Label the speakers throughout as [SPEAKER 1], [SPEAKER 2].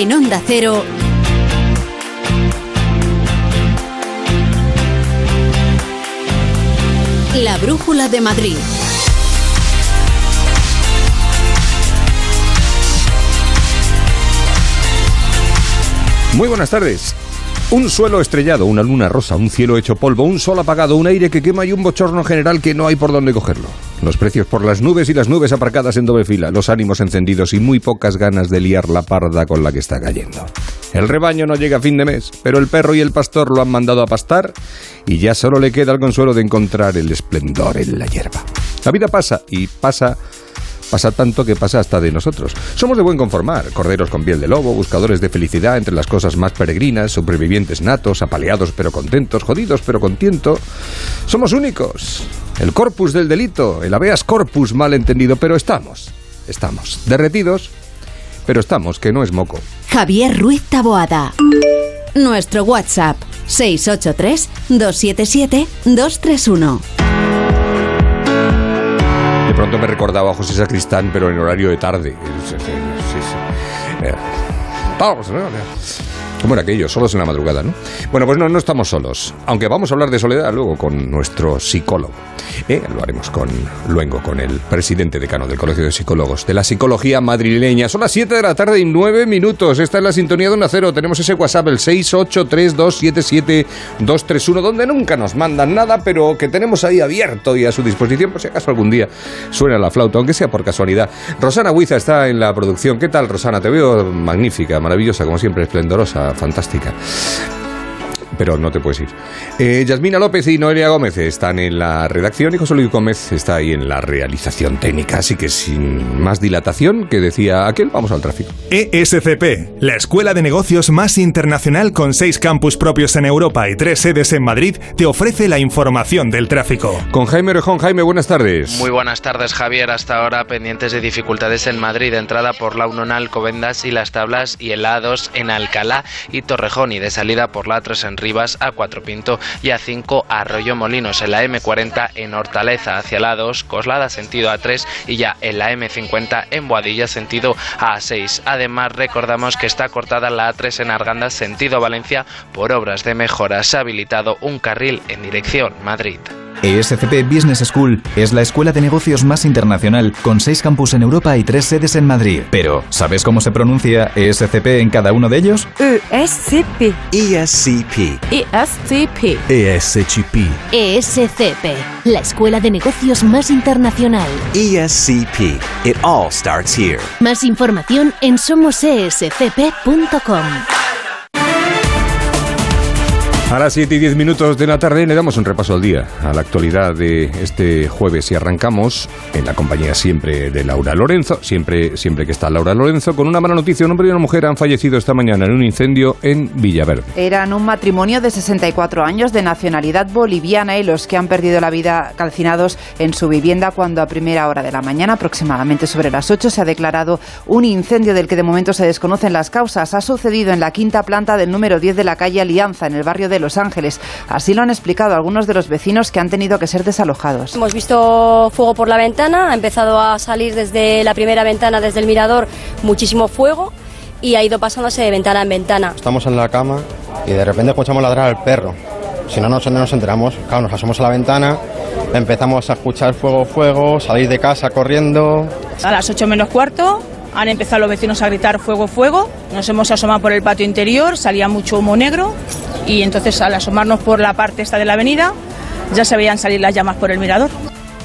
[SPEAKER 1] En Onda Cero. La Brújula de Madrid.
[SPEAKER 2] Muy buenas tardes. Un suelo estrellado, una luna rosa, un cielo hecho polvo, un sol apagado, un aire que quema y un bochorno general que no hay por dónde cogerlo. Los precios por las nubes y las nubes aparcadas en doble fila, los ánimos encendidos y muy pocas ganas de liar la parda con la que está cayendo. El rebaño no llega a fin de mes, pero el perro y el pastor lo han mandado a pastar y ya solo le queda el consuelo de encontrar el esplendor en la hierba. La vida pasa y pasa Pasa tanto que pasa hasta de nosotros. Somos de buen conformar, corderos con piel de lobo, buscadores de felicidad entre las cosas más peregrinas, sobrevivientes natos, apaleados pero contentos, jodidos pero contentos. Somos únicos. El corpus del delito, el habeas corpus mal entendido, pero estamos, estamos, derretidos, pero estamos, que no es moco.
[SPEAKER 1] Javier Ruiz Taboada. Nuestro WhatsApp 683 277 231.
[SPEAKER 2] De pronto me recordaba a José Sacristán, pero en horario de tarde. Sí, sí, sí. Vamos, ¿no? ¿Cómo era aquello? Solos en la madrugada, ¿no? Bueno, pues no, no estamos solos. Aunque vamos a hablar de soledad luego con nuestro psicólogo. ¿eh? Lo haremos con luego con el presidente decano del Colegio de Psicólogos de la Psicología Madrileña. Son las 7 de la tarde y 9 minutos. Esta es la sintonía de un acero. Tenemos ese WhatsApp, el 683277231, donde nunca nos mandan nada, pero que tenemos ahí abierto y a su disposición, por si acaso algún día suena la flauta, aunque sea por casualidad. Rosana Huiza está en la producción. ¿Qué tal, Rosana? Te veo magnífica, maravillosa, como siempre, esplendorosa, fantástica pero no te puedes ir. Eh, Yasmina López y Noelia Gómez están en la redacción y José Luis Gómez está ahí en la realización técnica. Así que sin más dilatación, que decía aquel, vamos al tráfico.
[SPEAKER 3] ESCP, la escuela de negocios más internacional con seis campus propios en Europa y tres sedes en Madrid, te ofrece la información del tráfico.
[SPEAKER 2] Con Jaime Orejón. Jaime, buenas tardes.
[SPEAKER 4] Muy buenas tardes, Javier. Hasta ahora pendientes de dificultades en Madrid, de entrada por la 1 en Alcobendas y las Tablas y el A2 en Alcalá y Torrejón y de salida por la 3 en Rivas, A4 Pinto y A5 Arroyo Molinos, en la M40 en Hortaleza hacia la 2, Coslada sentido A3 y ya en la M50 en Boadilla sentido A6. Además recordamos que está cortada la A3 en Arganda sentido Valencia por obras de mejora. Se ha habilitado un carril en dirección Madrid.
[SPEAKER 5] ESCP Business School es la escuela de negocios más internacional con seis campus en Europa y tres sedes en Madrid. Pero, ¿sabes cómo se pronuncia ESCP en cada uno de ellos?
[SPEAKER 6] ESCP.
[SPEAKER 7] ESCP.
[SPEAKER 6] ESCP.
[SPEAKER 7] ESCP.
[SPEAKER 1] ESCP, la escuela de negocios más internacional.
[SPEAKER 7] ESCP. It all starts here.
[SPEAKER 1] Más información en somosescp.com.
[SPEAKER 2] A las 7 y 10 minutos de la tarde le damos un repaso al día, a la actualidad de este jueves y arrancamos en la compañía siempre de Laura Lorenzo, siempre, siempre que está Laura Lorenzo, con una mala noticia. Un hombre y una mujer han fallecido esta mañana en un incendio en Villaverde.
[SPEAKER 8] Eran un matrimonio de 64 años de nacionalidad boliviana y los que han perdido la vida calcinados en su vivienda cuando a primera hora de la mañana, aproximadamente sobre las 8, se ha declarado un incendio del que de momento se desconocen las causas. Ha sucedido en la quinta planta del número 10 de la calle Alianza, en el barrio de Los Ángeles. Así lo han explicado algunos de los vecinos que han tenido que ser desalojados.
[SPEAKER 9] Hemos visto fuego por la ventana, ha empezado a salir desde la primera ventana, desde el mirador, muchísimo fuego y ha ido pasándose de ventana en ventana.
[SPEAKER 10] Estamos en la cama y de repente escuchamos ladrar al perro. Si no nos, no nos enteramos, claro, nos asomamos a la ventana, empezamos a escuchar fuego, fuego, salir de casa corriendo.
[SPEAKER 11] A las 8 menos cuarto han empezado los vecinos a gritar fuego, fuego. Nos hemos asomado por el patio interior, salía mucho humo negro y entonces al asomarnos por la parte esta de la avenida ya se veían salir las llamas por el mirador.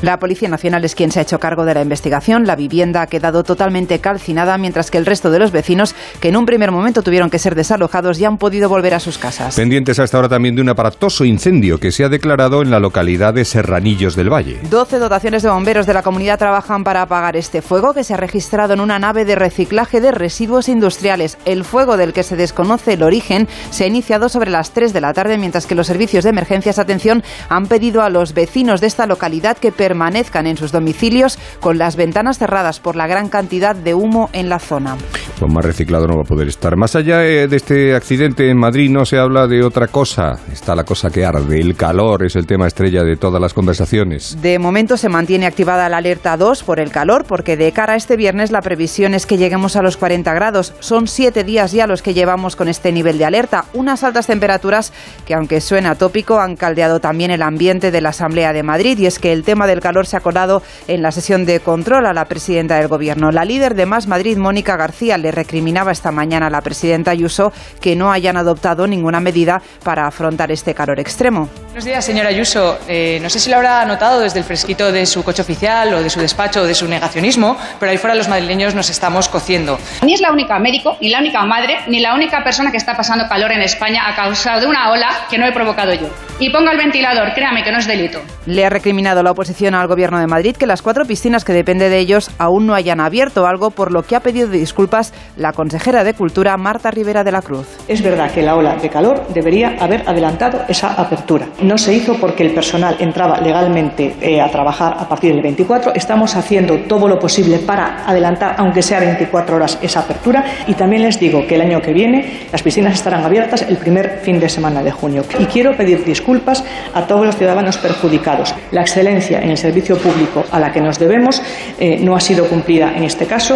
[SPEAKER 8] La Policía Nacional es quien se ha hecho cargo de la investigación. La vivienda ha quedado totalmente calcinada, mientras que el resto de los vecinos, que en un primer momento tuvieron que ser desalojados, ya han podido volver a sus casas.
[SPEAKER 2] Pendientes hasta ahora también de un aparatoso incendio que se ha declarado en la localidad de Serranillos del Valle.
[SPEAKER 8] 12 dotaciones de bomberos de la comunidad trabajan para apagar este fuego que se ha registrado en una nave de reciclaje de residuos industriales. El fuego del que se desconoce el origen se ha iniciado sobre las 3 de la tarde, mientras que los servicios de emergencias, atención, han pedido a los vecinos de esta localidad que permanezcan en sus domicilios con las ventanas cerradas por la gran cantidad de humo en la zona.
[SPEAKER 2] Lo más reciclado no va a poder estar. Más allá eh, de este accidente en Madrid no se habla de otra cosa. Está la cosa que arde. El calor es el tema estrella de todas las conversaciones.
[SPEAKER 8] De momento se mantiene activada la alerta 2 por el calor, porque de cara a este viernes la previsión es que lleguemos a los 40 grados. Son siete días ya los que llevamos con este nivel de alerta. Unas altas temperaturas que, aunque suena tópico, han caldeado también el ambiente de la Asamblea de Madrid. Y es que el tema del calor se ha colado en la sesión de control a la presidenta del Gobierno. La líder de Más Madrid, Mónica García, le recriminaba esta mañana a la presidenta Ayuso que no hayan adoptado ninguna medida para afrontar este calor extremo.
[SPEAKER 12] Buenos días, señora Ayuso. Eh, no sé si lo habrá notado desde el fresquito de su coche oficial o de su despacho o de su negacionismo, pero ahí fuera los madrileños nos estamos cociendo.
[SPEAKER 13] Ni es la única médico, ni la única madre, ni la única persona que está pasando calor en España a causa de una ola que no he provocado yo. Y ponga el ventilador, créame que no es delito.
[SPEAKER 8] Le ha recriminado la oposición al Gobierno de Madrid que las cuatro piscinas que depende de ellos aún no hayan abierto, algo por lo que ha pedido disculpas la consejera de Cultura, Marta Rivera de la Cruz.
[SPEAKER 14] Es verdad que la ola de calor debería haber adelantado esa apertura. No se hizo porque el personal entraba legalmente eh, a trabajar a partir del 24. Estamos haciendo todo lo posible para adelantar, aunque sea 24 horas, esa apertura. Y también les digo que el año que viene las piscinas estarán abiertas el primer fin de semana de junio. Y quiero pedir disculpas a todos los ciudadanos perjudicados. La excelencia en el servicio público a la que nos debemos eh, no ha sido cumplida en este caso.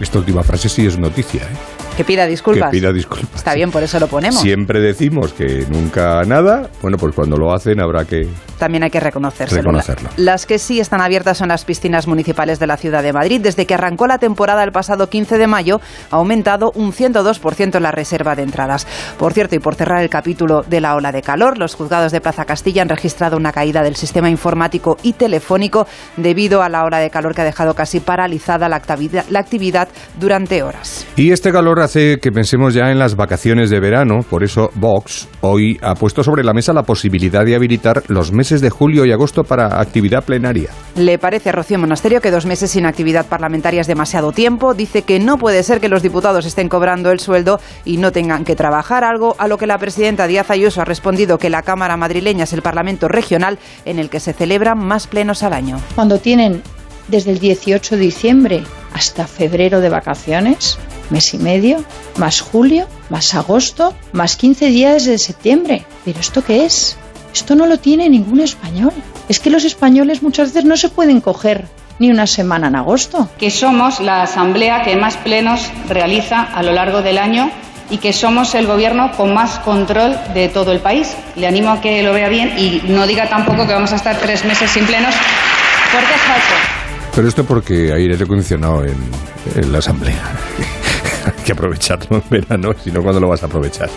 [SPEAKER 2] Esta última frase sí es noticia, ¿eh?
[SPEAKER 8] Que pida disculpas.
[SPEAKER 2] Que pida disculpas.
[SPEAKER 8] Está bien, por eso lo ponemos.
[SPEAKER 2] Siempre decimos que nunca nada. Bueno, pues cuando lo hacen habrá que
[SPEAKER 8] también hay que reconocerlo.
[SPEAKER 2] reconocerlo.
[SPEAKER 8] Las que sí están abiertas son las piscinas municipales de la ciudad de Madrid. Desde que arrancó la temporada el pasado 15 de mayo, ha aumentado un 102% la reserva de entradas. Por cierto, y por cerrar el capítulo de la ola de calor, los juzgados de Plaza Castilla han registrado una caída del sistema informático y telefónico debido a la ola de calor que ha dejado casi paralizada la actividad, la actividad durante horas.
[SPEAKER 2] Y este calor hace que pensemos ya en las vacaciones de verano. Por eso Vox hoy ha puesto sobre la mesa la posibilidad de habilitar los meses de julio y agosto para actividad plenaria.
[SPEAKER 8] ¿Le parece a Rocío Monasterio que dos meses sin actividad parlamentaria es demasiado tiempo? Dice que no puede ser que los diputados estén cobrando el sueldo y no tengan que trabajar algo, a lo que la presidenta Díaz Ayuso ha respondido que la Cámara madrileña es el Parlamento regional en el que se celebran más plenos al año.
[SPEAKER 15] Cuando tienen desde el 18 de diciembre hasta febrero de vacaciones, mes y medio, más julio, más agosto, más 15 días de septiembre. ¿Pero esto qué es? Esto no lo tiene ningún español. Es que los españoles muchas veces no se pueden coger ni una semana en agosto.
[SPEAKER 13] Que somos la asamblea que más plenos realiza a lo largo del año y que somos el gobierno con más control de todo el país. Le animo a que lo vea bien y no diga tampoco que vamos a estar tres meses sin plenos, porque es falso.
[SPEAKER 2] Pero esto porque hay aire acondicionado en, en la asamblea. hay que aprovecharlo en verano, si no, ¿cuándo lo vas a aprovechar?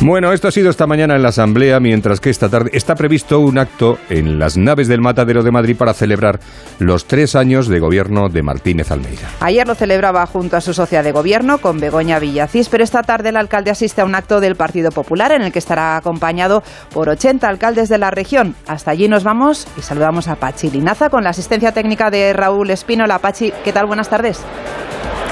[SPEAKER 2] Bueno, esto ha sido esta mañana en la Asamblea, mientras que esta tarde está previsto un acto en las naves del Matadero de Madrid para celebrar los tres años de gobierno de Martínez Almeida.
[SPEAKER 8] Ayer lo celebraba junto a su socia de gobierno, con Begoña Villacís, pero esta tarde el alcalde asiste a un acto del Partido Popular en el que estará acompañado por 80 alcaldes de la región. Hasta allí nos vamos y saludamos a Pachi Linaza con la asistencia técnica de Raúl Espínola. Pachi, ¿qué tal? Buenas tardes.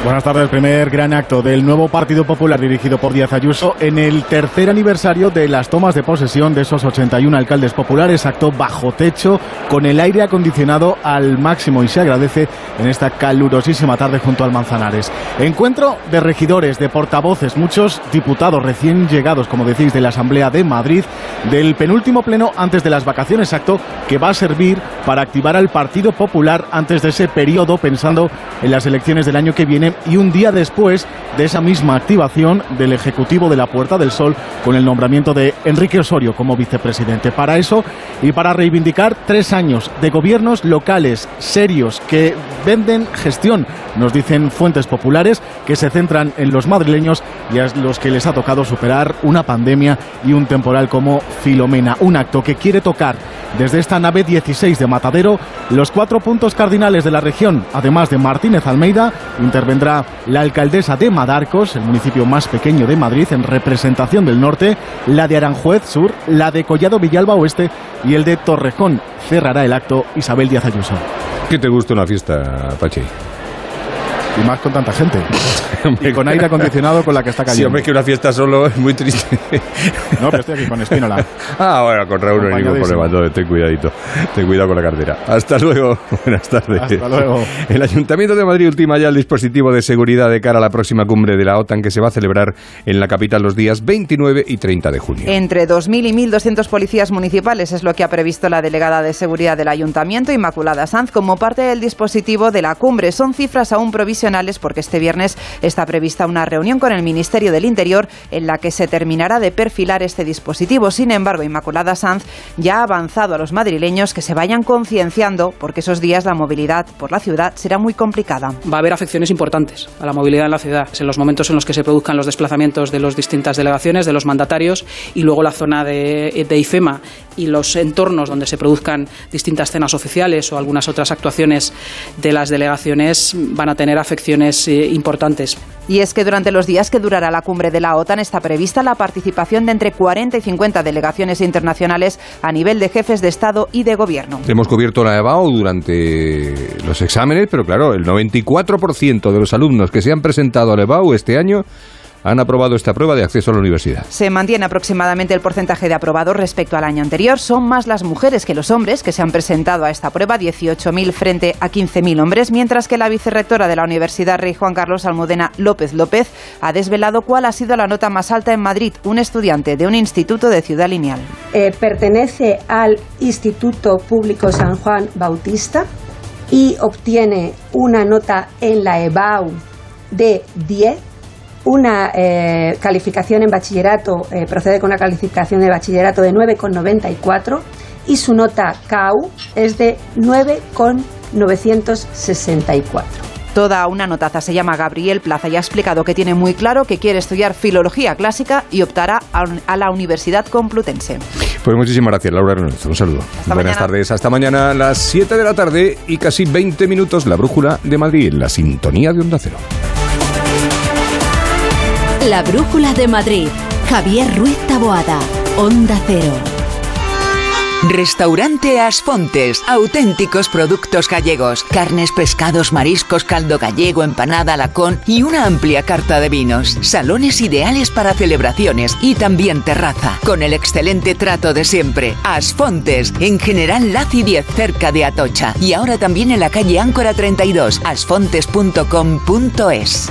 [SPEAKER 16] Buenas tardes. El primer gran acto del nuevo Partido Popular dirigido por Díaz Ayuso en el tercer aniversario de las tomas de posesión de esos 81 alcaldes populares. Acto bajo techo, con el aire acondicionado al máximo y se agradece en esta calurosísima tarde junto al Manzanares. Encuentro de regidores, de portavoces, muchos diputados recién llegados, como decís, de la Asamblea de Madrid, del penúltimo pleno antes de las vacaciones. Acto que va a servir para activar al Partido Popular antes de ese periodo, pensando en las elecciones del año que viene y un día después de esa misma activación del Ejecutivo de la Puerta del Sol con el nombramiento de Enrique Osorio como vicepresidente. Para eso y para reivindicar tres años de gobiernos locales serios que venden gestión, nos dicen fuentes populares, que se centran en los madrileños y a los que les ha tocado superar una pandemia y un temporal como Filomena. Un acto que quiere tocar desde esta nave 16 de Matadero los cuatro puntos cardinales de la región, además de Martínez Almeida, la alcaldesa de Madarcos, el municipio más pequeño de Madrid, en representación del norte, la de Aranjuez Sur, la de Collado Villalba Oeste y el de Torrejón. Cerrará el acto Isabel Díaz Ayuso.
[SPEAKER 2] ¿Qué te gusta una fiesta, Pachi?
[SPEAKER 16] Y más con tanta gente. y con aire acondicionado con la que está
[SPEAKER 2] Sí,
[SPEAKER 16] cayendo.
[SPEAKER 2] hombre, que una fiesta solo es muy triste.
[SPEAKER 16] No, pero estoy aquí con Espínola.
[SPEAKER 2] Ah, bueno, con Raúl no hay ningún problema. Entonces, ten cuidadito. Ten cuidado con la cartera. Hasta luego. Buenas tardes.
[SPEAKER 16] Hasta luego.
[SPEAKER 2] El Ayuntamiento de Madrid ultima ya el dispositivo de seguridad de cara a la próxima cumbre de la OTAN que se va a celebrar en la capital los días 29 y 30 de junio.
[SPEAKER 8] Entre 2.000 y 1.200 policías municipales es lo que ha previsto la delegada de seguridad del Ayuntamiento, Inmaculada Sanz, como parte del dispositivo de la cumbre. Son cifras aún provisionales porque este viernes está prevista una reunión con el Ministerio del Interior en la que se terminará de perfilar este dispositivo. Sin embargo, Inmaculada Sanz ya ha avanzado a los madrileños que se vayan concienciando porque esos días la movilidad por la ciudad será muy complicada.
[SPEAKER 17] va a haber afecciones importantes a la movilidad en la ciudad. En los momentos en los que se produzcan los desplazamientos de las distintas delegaciones, de los mandatarios, y luego la zona de, IFEMA y los entornos donde se produzcan distintas cenas oficiales o algunas otras actuaciones de las delegaciones van a tener afecciones eh, importantes.
[SPEAKER 8] Y es que durante los días que durará la cumbre de la OTAN está prevista la participación de entre 40 y 50 delegaciones internacionales a nivel de jefes de Estado y de Gobierno.
[SPEAKER 2] Hemos cubierto la EBAU durante los exámenes, pero claro, el 94% de los alumnos que se han presentado a la EBAU este año han aprobado esta prueba de acceso a la universidad.
[SPEAKER 8] Se mantiene aproximadamente el porcentaje de aprobados respecto al año anterior. Son más las mujeres que los hombres que se han presentado a esta prueba, 18.000 frente a 15.000 hombres, mientras que la vicerrectora de la Universidad Rey Juan Carlos Almudena López López ha desvelado cuál ha sido la nota más alta en Madrid, un estudiante de un instituto de Ciudad Lineal.
[SPEAKER 18] Eh, pertenece al Instituto Público San Juan Bautista y obtiene una nota en la EBAU de 10, una eh, calificación en bachillerato, eh, procede con una calificación de bachillerato de 9,94 y su nota CAU es de 9,964.
[SPEAKER 8] Toda una notaza se llama Gabriel Plaza y ha explicado que tiene muy claro que quiere estudiar filología clásica y optará a, la Universidad Complutense.
[SPEAKER 2] Pues muchísimas gracias, Laura Lorenzo. Un saludo. Buenas
[SPEAKER 8] mañana.
[SPEAKER 2] tardes. Hasta mañana a las 7 de la tarde y casi 20 minutos la brújula de Madrid, la sintonía de Onda Cero.
[SPEAKER 19] La Brújula de Madrid. Javier Ruiz Taboada. Onda Cero.
[SPEAKER 1] Restaurante Asfontes, auténticos productos gallegos, carnes, pescados, mariscos, caldo gallego, empanada, lacón y una amplia carta de vinos. Salones ideales para celebraciones y también terraza, con el excelente trato de siempre. Asfontes, en General Laci 10, cerca de Atocha. Y ahora también en la calle Áncora 32, asfontes.com.es.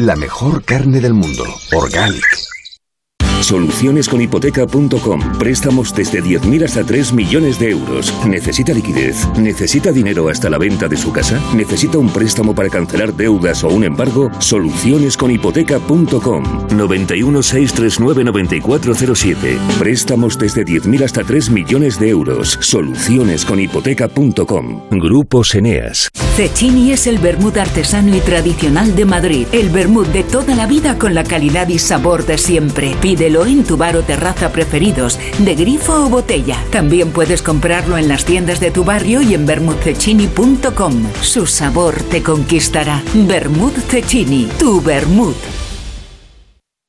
[SPEAKER 20] La mejor carne del mundo. Organic.
[SPEAKER 21] Solucionesconhipoteca.com. Préstamos desde 10.000 hasta 3 millones de euros. ¿Necesita liquidez? ¿Necesita dinero hasta la venta de su casa? ¿Necesita un préstamo para cancelar deudas o un embargo? Solucionesconhipoteca.com. 91 639 9407. Préstamos desde 10.000 hasta 3 millones de euros. Solucionesconhipoteca.com. Grupos Eneas.
[SPEAKER 22] Cecchini es el vermut artesano y tradicional de Madrid. El vermut de toda la vida con la calidad y sabor de siempre. Pídelo en tu bar o terraza preferidos, de grifo o botella. También puedes comprarlo en las tiendas de tu barrio y en vermutcecchini.com. Su sabor te conquistará. Vermut Cecchini, tu vermut.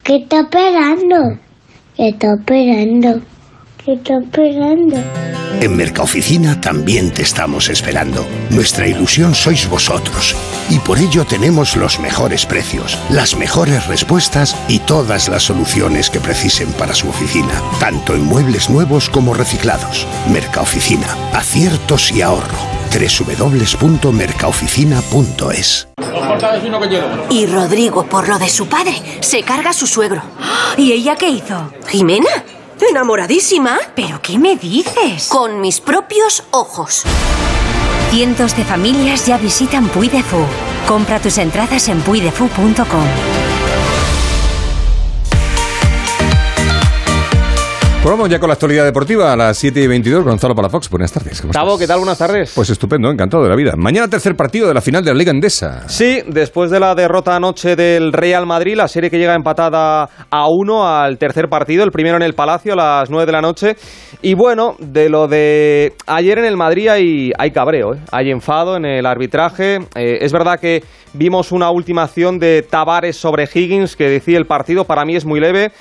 [SPEAKER 23] ¿Qué está esperando? ¿Qué está esperando? ¿Qué está esperando?
[SPEAKER 24] En Mercaoficina también te estamos esperando. Nuestra ilusión sois vosotros. Y por ello tenemos los mejores precios, las mejores respuestas y todas las soluciones que precisen para su oficina, tanto en muebles nuevos como reciclados. Mercaoficina, aciertos y ahorro. www.mercaoficina.es
[SPEAKER 25] Y Rodrigo, por lo de su padre, se carga a su suegro. ¿Y ella qué hizo? ¿Jimena? ¿Enamoradísima? ¿Pero qué me dices? Con mis propios ojos.
[SPEAKER 26] Cientos de familias ya visitan Puy de Fou. Compra tus entradas en puydefou.com.
[SPEAKER 2] Pues vamos ya con la actualidad deportiva a las 7 y 22. Gonzalo Palafox, buenas tardes. ¿Cómo
[SPEAKER 27] Tavo,
[SPEAKER 2] estás?
[SPEAKER 27] ¿qué tal? Buenas tardes.
[SPEAKER 2] Pues estupendo, encantado de la vida. Mañana tercer partido de la final de la Liga Endesa.
[SPEAKER 27] Sí, después de la derrota anoche del Real Madrid, la serie que llega empatada a uno al tercer partido, el primero en el Palacio a las 9 de la noche. Y bueno, de lo de ayer en el Madrid hay, hay cabreo, ¿eh? hay enfado en el arbitraje. Eh, es verdad que vimos una última acción de Tavares sobre Higgins que decía el partido, para mí es muy leve.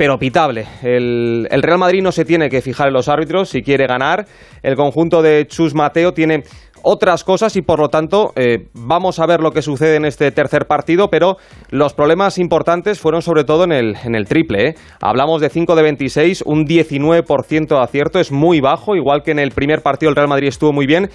[SPEAKER 27] Pero pitable. El, el, Real Madrid no se tiene que fijar en los árbitros si quiere ganar. El conjunto de Chus Mateo tiene otras cosas y por lo tanto eh, vamos a ver lo que sucede en este tercer partido, pero los problemas importantes fueron sobre todo en el, en el triple. ¿eh? Hablamos de 5 de 26, un 19% de acierto, es muy bajo, igual que en el primer partido el Real Madrid estuvo muy bien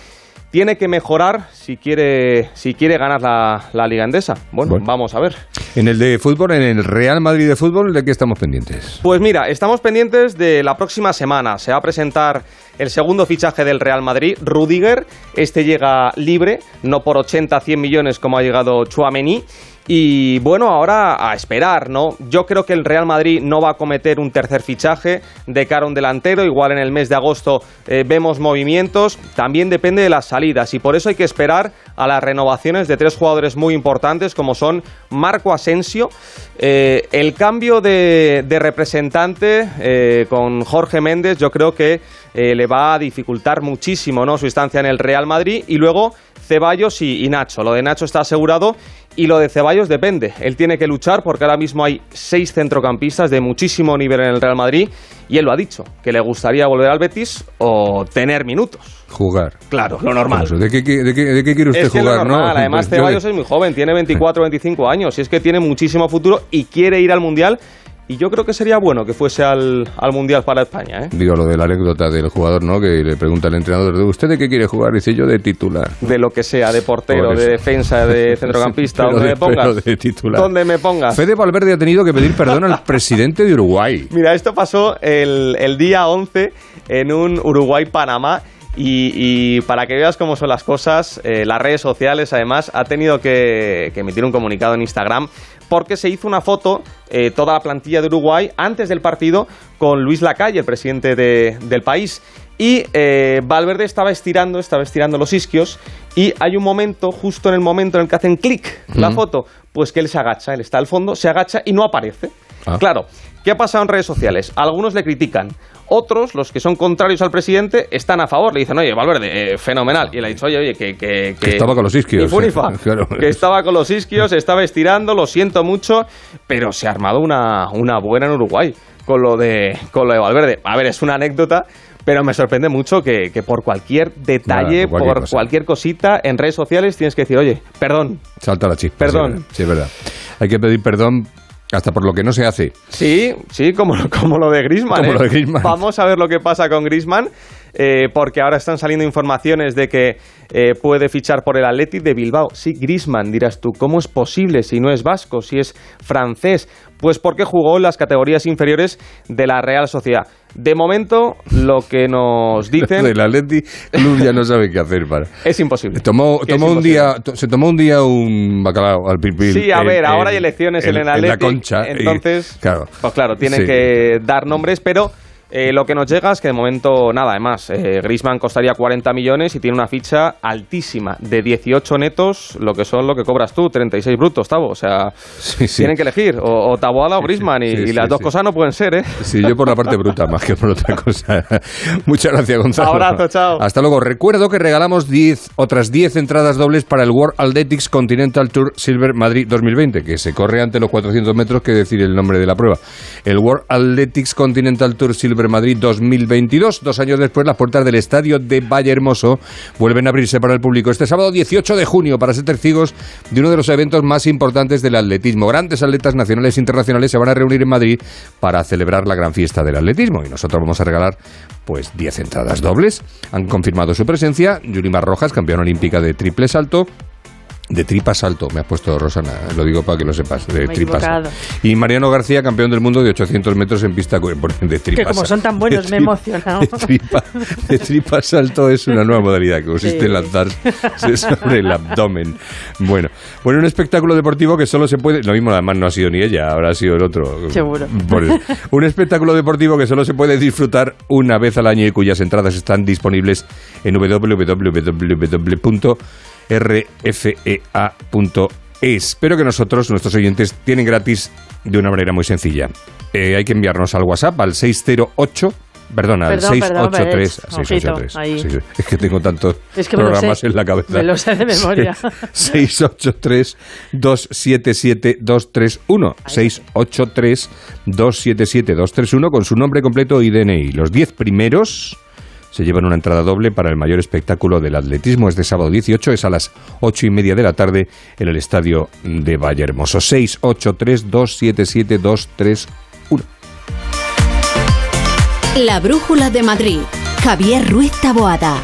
[SPEAKER 27] tiene que mejorar si quiere, si quiere ganar la, la Liga Endesa. Bueno, bueno, vamos a ver.
[SPEAKER 2] En el de fútbol, en el Real Madrid de fútbol, ¿de qué estamos pendientes?
[SPEAKER 27] Pues mira, estamos pendientes de la próxima semana. Se va a presentar el segundo fichaje del Real Madrid, Rudiger. Este llega libre, no por 80, 100 millones como ha llegado Chuamení. Y bueno, ahora a esperar, ¿no? Yo creo que el Real Madrid no va a cometer un tercer fichaje de cara a un delantero. Igual en el mes de agosto eh, vemos movimientos. También depende de las salidas. Y por eso hay que esperar a las renovaciones de tres jugadores muy importantes, como son Marco Asensio. Eh, el cambio de, representante eh, con Jorge Méndez, yo creo que le va a dificultar muchísimo ¿no? su estancia en el Real Madrid. Y luego Ceballos y, y Nacho. Lo de Nacho está asegurado y lo de Ceballos depende. Él tiene que luchar porque ahora mismo hay seis centrocampistas de muchísimo nivel en el Real Madrid y él lo ha dicho, que le gustaría volver al Betis o tener minutos.
[SPEAKER 2] Jugar.
[SPEAKER 27] Claro, lo normal.
[SPEAKER 2] ¿De qué, de qué, de qué quiere usted
[SPEAKER 27] es que
[SPEAKER 2] jugar?
[SPEAKER 27] Lo normal.
[SPEAKER 2] ¿no?
[SPEAKER 27] Además, Ceballos es muy joven, tiene 24 o 25 años y es que tiene muchísimo futuro y quiere ir al Mundial. Y yo creo que sería bueno que fuese al, al Mundial para España. ¿eh?
[SPEAKER 2] Digo lo de la anécdota del jugador, ¿no? Que le pregunta al entrenador, ¿de usted de qué quiere jugar? Dice yo de titular.
[SPEAKER 27] De lo que sea, de portero, de defensa, de centrocampista, donde
[SPEAKER 2] de-
[SPEAKER 27] me pongas.
[SPEAKER 2] de titular.
[SPEAKER 27] Donde me pongas.
[SPEAKER 2] Fede Valverde ha tenido que pedir perdón al presidente de Uruguay.
[SPEAKER 27] Mira, esto pasó el, el día 11 en un Uruguay-Panamá. Y, y para que veas cómo son las cosas, eh, las redes sociales además ha tenido que, que emitir un comunicado en Instagram porque se hizo una foto, eh, toda la plantilla de Uruguay, antes del partido con Luis Lacalle, el presidente de- del país. Y eh, Valverde estaba estirando, estaba estirando los isquios y hay un momento, justo en el momento en el que hacen clic la foto, pues que él se agacha, él está al fondo, se agacha y no aparece.
[SPEAKER 2] Ah.
[SPEAKER 27] Claro, ¿qué ha pasado en redes sociales? Algunos le critican, otros, los que son contrarios al presidente, están a favor. Le dicen, oye, Valverde, eh, fenomenal. Y él ha dicho, oye, oye, que... Que,
[SPEAKER 2] Que estaba con los isquios.
[SPEAKER 27] Ni fu ni fa.
[SPEAKER 2] Claro.
[SPEAKER 27] Que estaba con los isquios, estaba estirando, lo siento mucho, pero se ha armado una, una buena en Uruguay con lo, de, con lo de Valverde. A ver, es una anécdota, pero me sorprende mucho que, que por cualquier detalle,
[SPEAKER 2] Nada, por cualquier
[SPEAKER 27] por cualquier cosita, en redes sociales tienes que decir, oye, perdón,
[SPEAKER 2] Salta la chispa.
[SPEAKER 27] Perdón.
[SPEAKER 2] Sí, es verdad. Hay que pedir perdón hasta por lo que no se hace.
[SPEAKER 27] Sí, sí, como, lo- como lo de Griezmann.
[SPEAKER 2] Como
[SPEAKER 27] ¿eh?
[SPEAKER 2] lo de Griezmann.
[SPEAKER 27] Vamos a ver lo que pasa con Griezmann, eh, porque ahora están saliendo informaciones de que eh, puede fichar por el Athletic de Bilbao. Sí, Griezmann, dirás tú, ¿cómo es posible si no es vasco, si es francés? Pues porque jugó en las categorías inferiores de la Real Sociedad. De momento, lo que nos dicen
[SPEAKER 2] Del Atleti Club ya no sabe qué hacer para.
[SPEAKER 27] es imposible.
[SPEAKER 2] Tomó, un
[SPEAKER 27] imposible.
[SPEAKER 2] día, se tomó un día un bacalao al pipil.
[SPEAKER 27] Sí, a
[SPEAKER 2] en-
[SPEAKER 27] ver, ahora hay elecciones en, el
[SPEAKER 2] en la concha. y-
[SPEAKER 27] entonces,
[SPEAKER 2] claro.
[SPEAKER 27] pues claro, tienen
[SPEAKER 2] Sí.
[SPEAKER 27] que dar nombres, pero eh, lo que nos llega es que de momento nada, además, eh, Griezmann costaría 40 millones y tiene una ficha altísima de 18 netos, lo que son lo que cobras tú, 36 brutos, Tavo, o sea,
[SPEAKER 2] sí.
[SPEAKER 27] tienen que elegir, o, o Taboada o Griezmann, y,
[SPEAKER 2] sí,
[SPEAKER 27] y las dos cosas no pueden ser, ¿eh?
[SPEAKER 2] Sí, yo por la parte bruta más que por otra cosa. Muchas gracias, Gonzalo.
[SPEAKER 27] Abrazo, chao.
[SPEAKER 2] Hasta luego. Recuerdo que regalamos 10, otras 10 entradas dobles para el World Athletics Continental Tour Silver Madrid 2020, que se corre ante los 400 metros, que decir el nombre de la prueba. El World Athletics Continental Tour Silver Madrid 2022. Dos años después, las puertas del estadio de Valle Hermoso vuelven a abrirse para el público. Este sábado 18 de junio, para ser testigos de uno de los eventos más importantes del atletismo. Grandes atletas nacionales e internacionales se van a reunir en Madrid para celebrar la gran fiesta del atletismo. Y nosotros vamos a regalar pues 10 entradas dobles. Han confirmado su presencia Yulimar Rojas, campeona olímpica de triple salto. De tripa salto, me has puesto Rosana, lo digo para que lo sepas, de
[SPEAKER 28] Me he
[SPEAKER 2] tripa
[SPEAKER 28] equivocado.
[SPEAKER 2] salto. Y Mariano García, campeón del mundo de 800 metros en pista de tripa
[SPEAKER 28] Que como son tan buenos, me he emocionado.
[SPEAKER 2] De tripa, de tripa salto es una nueva modalidad que consiste
[SPEAKER 28] Sí.
[SPEAKER 2] en lanzarse sobre el abdomen. Bueno, bueno, un espectáculo deportivo que solo se puede, lo mismo además no ha sido ni ella, ahora ha sido el otro.
[SPEAKER 28] Seguro.
[SPEAKER 2] Un espectáculo deportivo que solo se puede disfrutar una vez al año y cuyas entradas están disponibles en www.rfea.es. Pero que nosotros, nuestros oyentes, tienen gratis de una manera muy sencilla. Eh, hay que enviarnos al WhatsApp al 608. Perdona, al
[SPEAKER 28] Perdón, perdón,
[SPEAKER 2] 683.
[SPEAKER 28] ves,
[SPEAKER 2] 683.
[SPEAKER 28] ojito, ahí.
[SPEAKER 2] Sí, sí. Es que tengo tantos
[SPEAKER 28] Es que
[SPEAKER 2] programas
[SPEAKER 28] sé.
[SPEAKER 2] en la cabeza.
[SPEAKER 28] Me lo sé de memoria.
[SPEAKER 2] 683-277-231. 683-277-231 con su nombre completo y DNI. Los 10 primeros se llevan una entrada doble para el mayor espectáculo del atletismo. Este sábado 18 es a las 8 y media de la tarde en el estadio de Vallehermoso. 683-277-231.
[SPEAKER 1] La Brújula de Madrid. Javier Ruiz Taboada.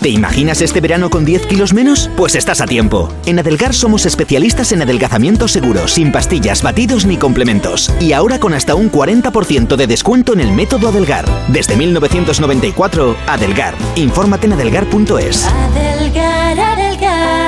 [SPEAKER 29] ¿Te imaginas este verano con 10 kilos menos? Pues estás a tiempo. En Adelgar somos especialistas en adelgazamiento seguro, sin pastillas, batidos ni complementos. Y ahora con hasta un 40% de descuento en el método Adelgar. Desde 1994, Adelgar. Infórmate en adelgar.es.
[SPEAKER 30] Adelgar, adelgar.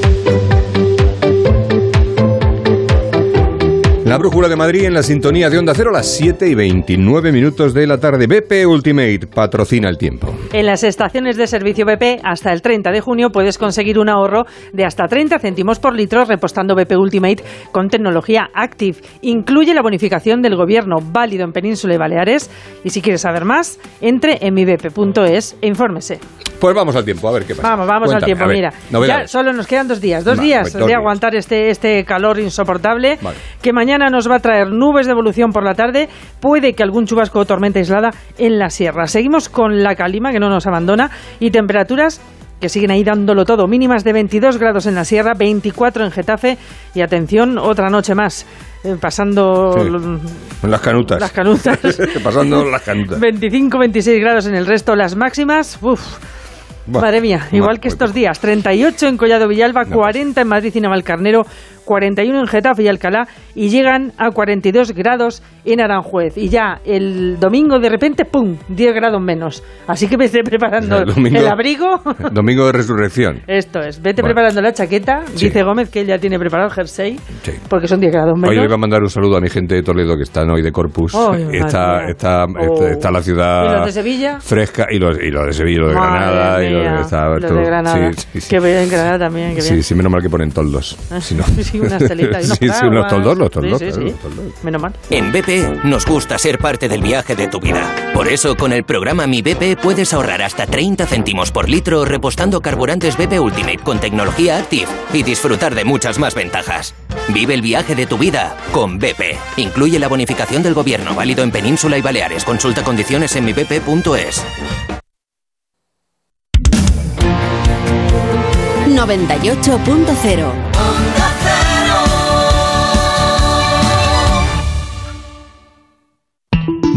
[SPEAKER 2] La Brújula de Madrid en la sintonía de Onda Cero a las 7 y 29 minutos de la tarde. BP Ultimate patrocina el tiempo.
[SPEAKER 28] En las estaciones de servicio BP, hasta el 30 de junio puedes conseguir un ahorro de hasta 30 céntimos por litro repostando BP Ultimate con tecnología Active. Incluye la bonificación del gobierno, válido en Península y Baleares. Y si quieres saber más, entre en mibp.es e infórmese.
[SPEAKER 2] Pues vamos al tiempo, a ver qué pasa.
[SPEAKER 28] Vamos, vamos al
[SPEAKER 2] Cuéntame,
[SPEAKER 28] tiempo,
[SPEAKER 2] a ver,
[SPEAKER 28] mira. Ya
[SPEAKER 2] novedades.
[SPEAKER 28] solo nos quedan dos días, dos días
[SPEAKER 2] dos
[SPEAKER 28] de
[SPEAKER 2] días.
[SPEAKER 28] aguantar este, este calor insoportable,
[SPEAKER 2] Vale.
[SPEAKER 28] que mañana nos va a traer nubes de evolución por la tarde, puede que algún chubasco o tormenta aislada en la sierra. Seguimos con la calima que no nos abandona y temperaturas que siguen ahí dándolo todo, mínimas de 22 grados en la sierra, 24 en Getafe y atención, otra noche más, eh, pasando
[SPEAKER 2] Sí. Las canutas.
[SPEAKER 28] las canutas.
[SPEAKER 2] Pasando las canutas.
[SPEAKER 28] 25, 26 grados en el resto, las máximas, uff. Madre mía, igual que
[SPEAKER 2] muy
[SPEAKER 28] estos días, 38 en Collado Villalba, 40 en Madrid y Navalcarnero, 41 en Getafe y Alcalá y llegan a 42 grados en Aranjuez. Y ya el domingo de repente, ¡pum!, 10 grados menos. Así que vete preparando
[SPEAKER 2] El domingo-
[SPEAKER 28] el abrigo.
[SPEAKER 2] Domingo de resurrección.
[SPEAKER 28] Esto es, vete
[SPEAKER 2] Bueno.
[SPEAKER 28] preparando la chaqueta.
[SPEAKER 2] Sí.
[SPEAKER 28] Dice Gómez que él ya tiene preparado el jersey,
[SPEAKER 2] Sí.
[SPEAKER 28] porque son 10 grados menos.
[SPEAKER 2] Oye, le voy a mandar un saludo a mi gente de Toledo que están hoy de Corpus. Está,
[SPEAKER 28] Oh.
[SPEAKER 2] está, está la ciudad
[SPEAKER 28] ¿Y los de Sevilla?
[SPEAKER 2] fresca y los, y los de Sevilla, los de
[SPEAKER 28] Madre
[SPEAKER 2] Granada y los de, está
[SPEAKER 28] los
[SPEAKER 2] todo-
[SPEAKER 28] de Granada.
[SPEAKER 2] Sí.
[SPEAKER 28] Que también, que bien.
[SPEAKER 2] Sí, sí, menos mal que ponen toldos. Si no-
[SPEAKER 28] Sí, y unos
[SPEAKER 2] sí, sí, unos toldos, los toldos.
[SPEAKER 28] sí, sí.
[SPEAKER 2] los toldos.
[SPEAKER 28] Menos mal.
[SPEAKER 29] En BP nos gusta ser parte del viaje de tu vida. Por eso, con el programa Mi BP puedes ahorrar hasta 30 céntimos por litro repostando carburantes BP Ultimate con tecnología Active y disfrutar de muchas más ventajas. Vive el viaje de tu vida con BP. Incluye la bonificación del gobierno válido en Península y Baleares. Consulta condiciones en mibp.es.
[SPEAKER 1] 98.0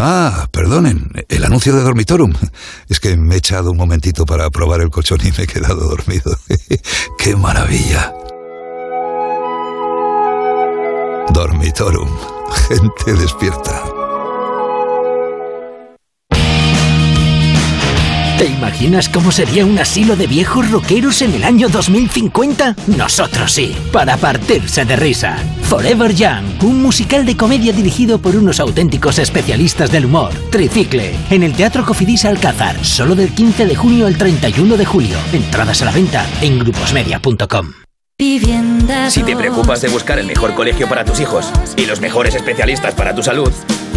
[SPEAKER 31] Ah, perdonen, el anuncio de Dormitorum. Es que me he echado un momentito para probar el colchón y me he quedado dormido. ¡Qué maravilla! Dormitorum, gente despierta.
[SPEAKER 32] ¿Te imaginas cómo sería un asilo de viejos rockeros en el año 2050? Nosotros sí, para partirse de risa. Forever Young, un musical de comedia dirigido por unos auténticos especialistas del humor. Tricicle, en el Teatro Cofidis Alcázar, solo del 15 de junio al 31 de julio. Entradas a la venta en gruposmedia.com.
[SPEAKER 33] Si te preocupas de buscar el mejor colegio para tus hijos y los mejores especialistas para tu salud,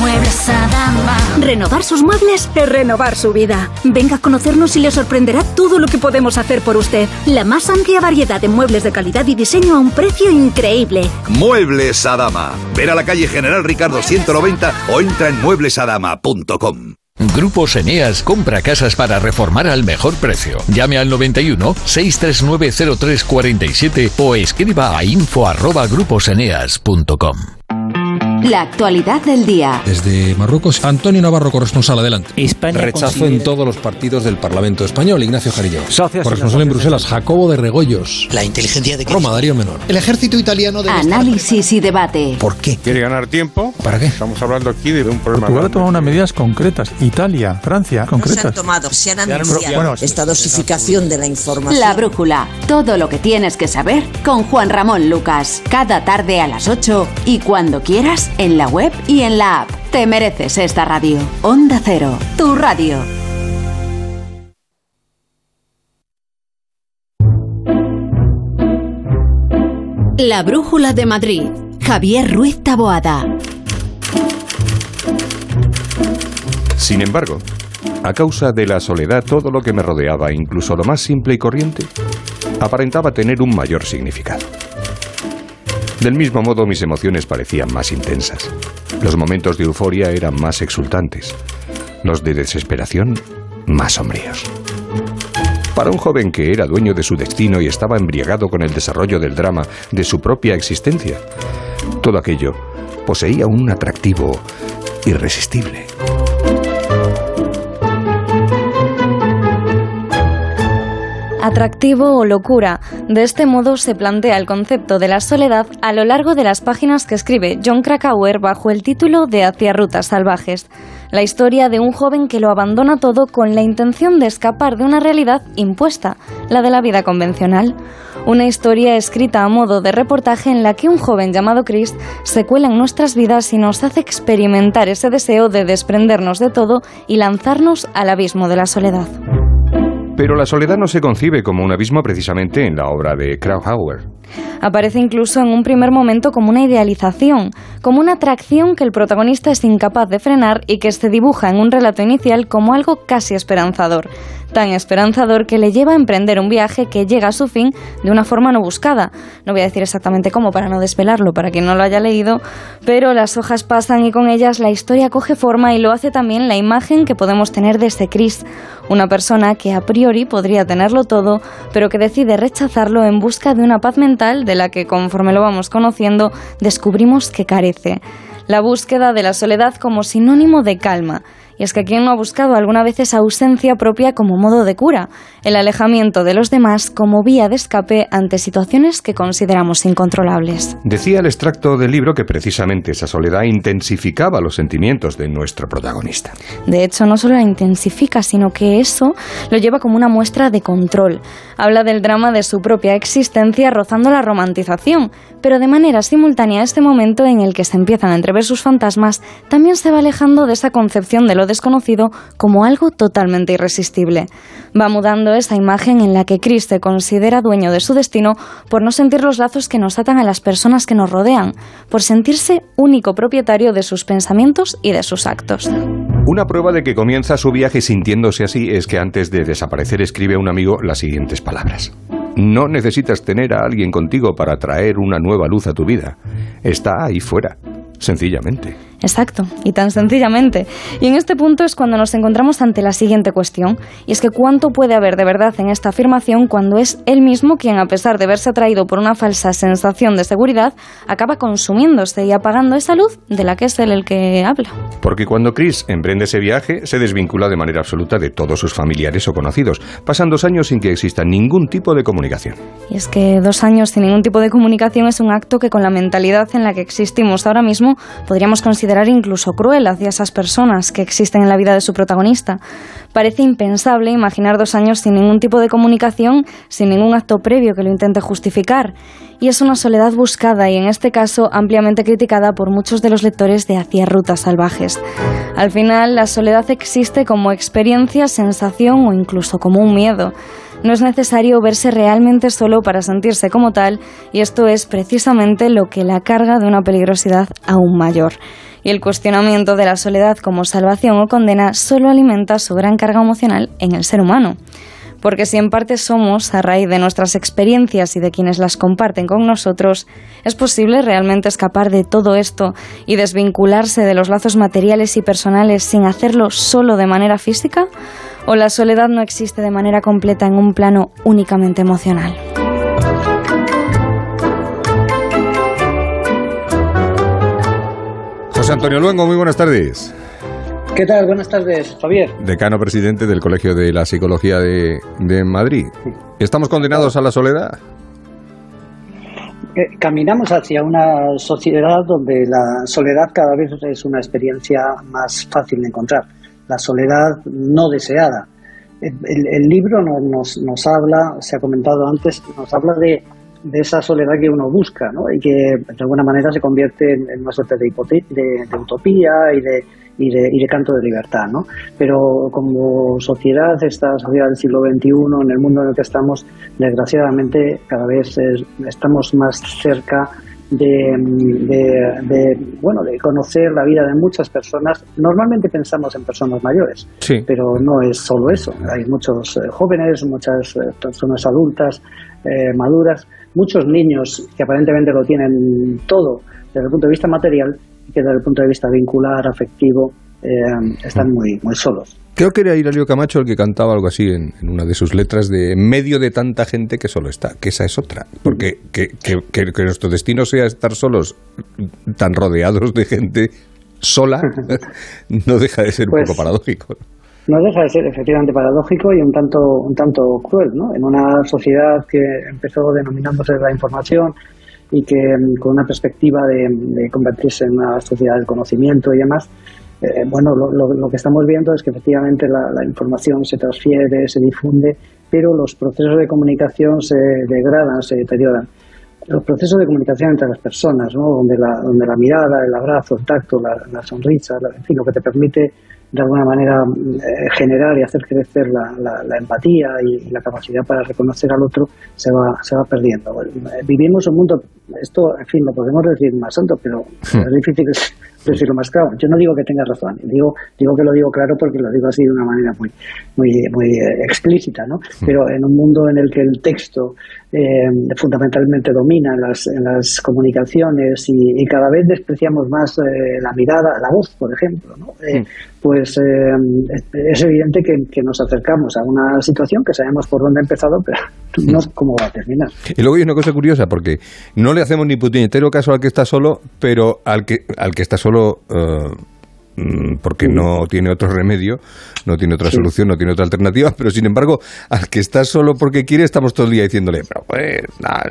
[SPEAKER 34] Muebles Adama. Renovar sus muebles es renovar su vida. Venga a conocernos y le sorprenderá todo lo que podemos hacer por usted. La más amplia variedad de muebles de calidad y diseño a un precio increíble.
[SPEAKER 31] Muebles Adama. Ver a la calle General Ricardo 190 o entra en mueblesadama.com.
[SPEAKER 35] Grupos Eneas compra casas para reformar al mejor precio. Llame al 91 639 0347 o escriba a info@gruposeneas.com.
[SPEAKER 1] La actualidad del día.
[SPEAKER 36] Desde Marruecos, Antonio Navarro, corresponsal, adelante.
[SPEAKER 37] Rechazo en todos los partidos del Parlamento español. Ignacio Jarillo.
[SPEAKER 36] Corresponsal en Bruselas, Jacobo de Regoyos.
[SPEAKER 38] La inteligencia de
[SPEAKER 36] Roma, Darío Menor.
[SPEAKER 38] El ejército italiano de
[SPEAKER 1] Análisis y debate.
[SPEAKER 36] ¿Por qué?
[SPEAKER 39] ¿Quiere ganar tiempo?
[SPEAKER 36] ¿Para qué?
[SPEAKER 39] Estamos hablando aquí de un problema.
[SPEAKER 36] Portugal ha tomado unas medidas concretas. Italia, Francia,
[SPEAKER 40] No se
[SPEAKER 36] concretas.
[SPEAKER 40] han tomado, se han anunciado
[SPEAKER 36] bueno,
[SPEAKER 40] esta dosificación de la información.
[SPEAKER 1] La brújula. Todo lo que tienes que saber con Juan Ramón Lucas. Cada tarde a las 8 y cuando quieras en la web y en la app. Te mereces esta radio. Onda Cero, tu radio. La brújula de Madrid. Javier Ruiz Taboada.
[SPEAKER 2] Sin embargo, a causa de la soledad, todo lo que me rodeaba, incluso lo más simple y corriente, aparentaba tener un mayor significado. Del mismo modo, mis emociones parecían más intensas. Los momentos de euforia eran más exultantes. Los de desesperación, más sombríos. Para un joven que era dueño de su destino y estaba embriagado con el desarrollo del drama de su propia existencia, todo aquello poseía un atractivo irresistible.
[SPEAKER 41] Atractivo o locura. De este modo se plantea el concepto de la soledad a lo largo de las páginas que escribe John Krakauer bajo el título de Hacia rutas salvajes. La historia de un joven que lo abandona todo con la intención de escapar de una realidad impuesta, la de la vida convencional. Una historia escrita a modo de reportaje en la que un joven llamado Chris se cuela en nuestras vidas y nos hace experimentar ese deseo de desprendernos de todo y lanzarnos al abismo de la soledad.
[SPEAKER 2] Pero la soledad no se concibe como un abismo precisamente en la obra de Krakauer.
[SPEAKER 41] Aparece incluso en un primer momento como una idealización, como una atracción que el protagonista es incapaz de frenar y que se dibuja en un relato inicial como algo casi esperanzador. Tan esperanzador que le lleva a emprender un viaje que llega a su fin de una forma no buscada. No voy a decir exactamente cómo para no desvelarlo para quien no lo haya leído, pero las hojas pasan y con ellas la historia coge forma y lo hace también la imagen que podemos tener de ese Chris, una persona que a priori podría tenerlo todo, pero que decide rechazarlo en busca de una paz mental de la que conforme lo vamos conociendo descubrimos que carece. La búsqueda de la soledad como sinónimo de calma. Y es que quien no ha buscado alguna vez esa ausencia propia como modo de cura, el alejamiento de los demás como vía de escape ante situaciones que consideramos incontrolables.
[SPEAKER 2] Decía el extracto del libro que precisamente esa soledad intensificaba los sentimientos de nuestro protagonista.
[SPEAKER 41] De hecho, no solo la intensifica, sino que eso lo lleva como una muestra de control. Habla del drama de su propia existencia rozando la romantización, pero de manera simultánea este momento en el que se empiezan a entrever sus fantasmas también se va alejando de esa concepción de lo desconocido como algo totalmente irresistible. Va mudando esa imagen en la que Chris se considera dueño de su destino por no sentir los lazos que nos atan a las personas que nos rodean, por sentirse único propietario de sus pensamientos y de sus actos.
[SPEAKER 2] Una prueba de que comienza su viaje sintiéndose así es que antes de desaparecer escribe a un amigo las siguientes palabras. No necesitas tener a alguien contigo para traer una nueva luz a tu vida. Está ahí fuera, sencillamente.
[SPEAKER 41] Exacto, y tan sencillamente. Y en este punto es cuando nos encontramos ante la siguiente cuestión, y es que cuánto puede haber de verdad en esta afirmación cuando es él mismo quien, a pesar de verse atraído por una falsa sensación de seguridad, acaba consumiéndose y apagando esa luz de la que es él el que habla.
[SPEAKER 2] Porque cuando Chris emprende ese viaje, se desvincula de manera absoluta de todos sus familiares o conocidos. Pasan dos años sin que exista ningún tipo de comunicación.
[SPEAKER 41] Y es que dos años sin ningún tipo de comunicación es un acto que con la mentalidad en la que existimos ahora mismo podríamos considerar incluso cruel hacia esas personas que existen en la vida de su protagonista. Parece impensable imaginar dos años sin ningún tipo de comunicación, sin ningún acto previo que lo intente justificar. Y es una soledad buscada y en este caso ampliamente criticada por muchos de los lectores de Hacia Rutas Salvajes. Al final, la soledad existe como experiencia, sensación o incluso como un miedo. No es necesario verse realmente solo para sentirse como tal, y esto es precisamente lo que la carga de una peligrosidad aún mayor. Y el cuestionamiento de la soledad como salvación o condena solo alimenta su gran carga emocional en el ser humano. Porque si en parte somos, a raíz de nuestras experiencias y de quienes las comparten con nosotros, ¿es posible realmente escapar de todo esto y desvincularse de los lazos materiales y personales sin hacerlo solo de manera física? ¿O la soledad no existe de manera completa en un plano únicamente emocional?
[SPEAKER 2] José Antonio Luengo, muy buenas tardes.
[SPEAKER 42] ¿Qué tal? Buenas tardes, Javier.
[SPEAKER 2] Decano presidente del Colegio de la Psicología de, de Madrid. ¿Estamos condenados a la soledad?
[SPEAKER 42] Eh, Caminamos hacia una sociedad donde la soledad cada vez es una experiencia más fácil de encontrar. La soledad no deseada. El, libro no- nos, nos habla, se ha comentado antes, nos habla de, de esa soledad que uno busca ¿no? y que de alguna manera se convierte en, en una suerte de, de, de utopía y de, y, de, y de canto de libertad. ¿no? Pero como sociedad, esta sociedad del siglo XXI, en el mundo en el que estamos, desgraciadamente cada vez es- estamos más cerca de, de- de, bueno de conocer la vida de muchas personas. Normalmente pensamos en personas mayores,
[SPEAKER 2] Sí.
[SPEAKER 42] pero no es solo eso. Hay muchos eh, jóvenes, muchas eh, personas adultas, eh, maduras, muchos niños que aparentemente lo tienen todo desde el punto de vista material y que desde el punto de vista vincular, afectivo, eh, están muy, muy solos.
[SPEAKER 2] Creo que era Hilario Camacho el que cantaba algo así en, en una de sus letras de en medio de tanta gente que solo está, que esa es otra. Porque que, que- que- que nuestro destino sea estar solos, tan rodeados de gente sola, no deja de ser un
[SPEAKER 42] Pues-
[SPEAKER 2] poco paradójico.
[SPEAKER 42] No deja de ser efectivamente paradójico y un tanto, un tanto cruel, ¿no? En una sociedad que empezó denominándose la información y que mm, con una perspectiva de, convertirse en una sociedad del conocimiento y demás, eh, bueno, lo, lo- que estamos viendo es que efectivamente la, la información se transfiere, se difunde, pero los procesos de comunicación se degradan, se deterioran. Los procesos de comunicación entre las personas, ¿no? donde, la, mirada, el abrazo, el tacto, la, sonrisa, lo que te permite de alguna manera eh, generar y hacer crecer la, la- la empatía y, y la capacidad para reconocer al otro se va, se va perdiendo. Eh, Vivimos un mundo, esto, en fin, lo podemos decir más santo, pero es difícil decirlo más claro. Yo no digo que tengas razón, digo, digo que lo digo claro porque lo digo así de una manera muy, muy, muy eh, explícita, ¿no? Pero en un mundo en el que el texto eh, fundamentalmente domina en las, en las comunicaciones y, y cada vez despreciamos más eh, la mirada, la voz, por ejemplo, ¿no? Eh, pues eh, es, evidente que, que nos acercamos a una situación que sabemos por dónde ha empezado, pero no cómo va a terminar.
[SPEAKER 2] Y luego hay una cosa curiosa, porque no le hacemos ni puñetero caso al que está solo, pero al que, al que está solo eh, porque no tiene otro remedio, no tiene otra solución, no tiene otra alternativa, pero sin embargo, al que está solo porque quiere, estamos todo el día diciéndole, pero pues, nada.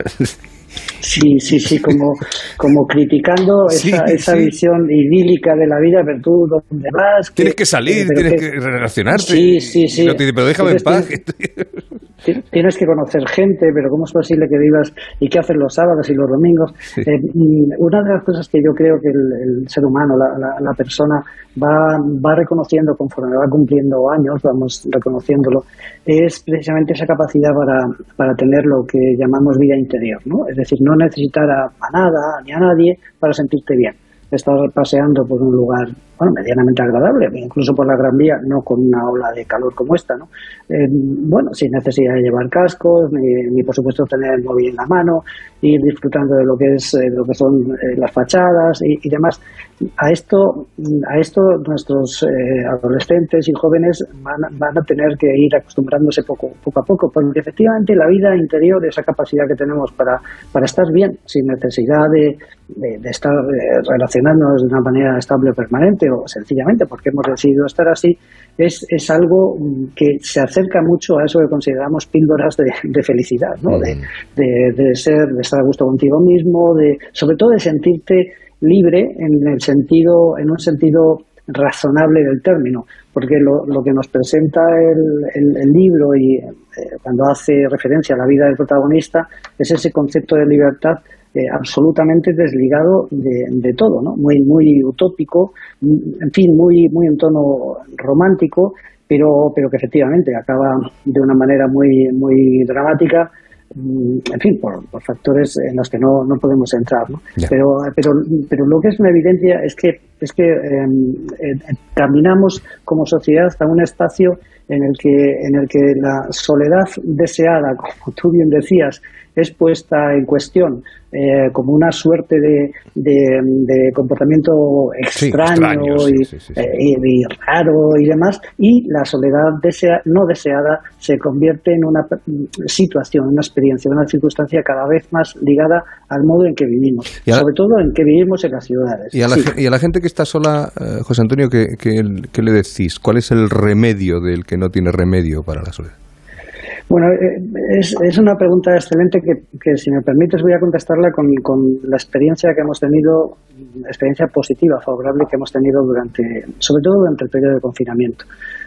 [SPEAKER 42] Sí, sí, sí, como, como criticando
[SPEAKER 2] Sí,
[SPEAKER 42] esa, esa visión idílica de la vida, pero tú, ¿dónde vas?
[SPEAKER 2] Tienes que salir,
[SPEAKER 42] pero
[SPEAKER 2] tienes que relacionarte.
[SPEAKER 42] Sí, sí, sí.
[SPEAKER 2] Y no te dice, pero déjame en paz.
[SPEAKER 42] Tienes que conocer gente, pero ¿cómo es posible que vivas y qué haces los sábados y los domingos? Eh, mm, una de las cosas que yo creo que el, el ser humano, la, la- la persona, va, va reconociendo conforme va cumpliendo años, vamos reconociéndolo, es precisamente esa capacidad para, para tener lo que llamamos vida interior, ¿no? Es decir, no necesitar a, a nada ni a nadie para sentirte bien estar paseando por un lugar bueno, medianamente agradable, incluso por la Gran Vía, no con una ola de calor como esta, ¿no? Eh, bueno, sin necesidad de llevar cascos, ni, por supuesto tener el móvil en la mano, ir disfrutando de lo que es eh, lo que son eh, las fachadas y, y, demás. A esto, a esto nuestros adolescentes y jóvenes van, van, a tener que ir acostumbrándose poco, poco a poco, porque efectivamente la vida interior, esa capacidad que tenemos para, para estar bien, sin necesidad de, de, estar relacionándonos de una manera estable permanente, o sencillamente porque hemos decidido estar así, es, es algo que se acerca mucho a eso que consideramos píldoras de, felicidad, ¿no? Mm. De, de, ser, de estar a gusto contigo mismo, de, sobre todo de sentirte libre en el sentido, en un sentido razonable del término, porque lo, lo que nos presenta el, el, libro y eh, cuando hace referencia a la vida del protagonista es ese concepto de libertad eh, absolutamente desligado de, de, todo, ¿no? Muy, muy utópico, en fin, muy, muy en tono romántico, pero, pero que efectivamente acaba de una manera muy, muy dramática mm, en fin, por, factores en los que no, no podemos entrar. ¿no? Pero, pero, pero lo que es una evidencia es que, es que em, eh, caminamos como sociedad a un espacio en el que, en el que la soledad deseada, como tú bien decías, es puesta en cuestión eh, como una suerte de, de, comportamiento extraño, eh, y, raro y demás, y la soledad desea, no deseada se convierte en una situación, una experiencia, una circunstancia cada vez más ligada al modo en que vivimos, sobre todo en que vivimos en las ciudades.
[SPEAKER 2] Y a la, y a la gente que está sola, eh, José Antonio, ¿qué, ¿qué le decís? ¿Cuál es el remedio del que no tiene remedio para la soledad?
[SPEAKER 42] Bueno, eh, es, una pregunta excelente que, que, si me permites, voy a contestarla con, con, la experiencia que hemos tenido, experiencia positiva, favorable que hemos tenido durante, sobre todo durante el periodo de confinamiento,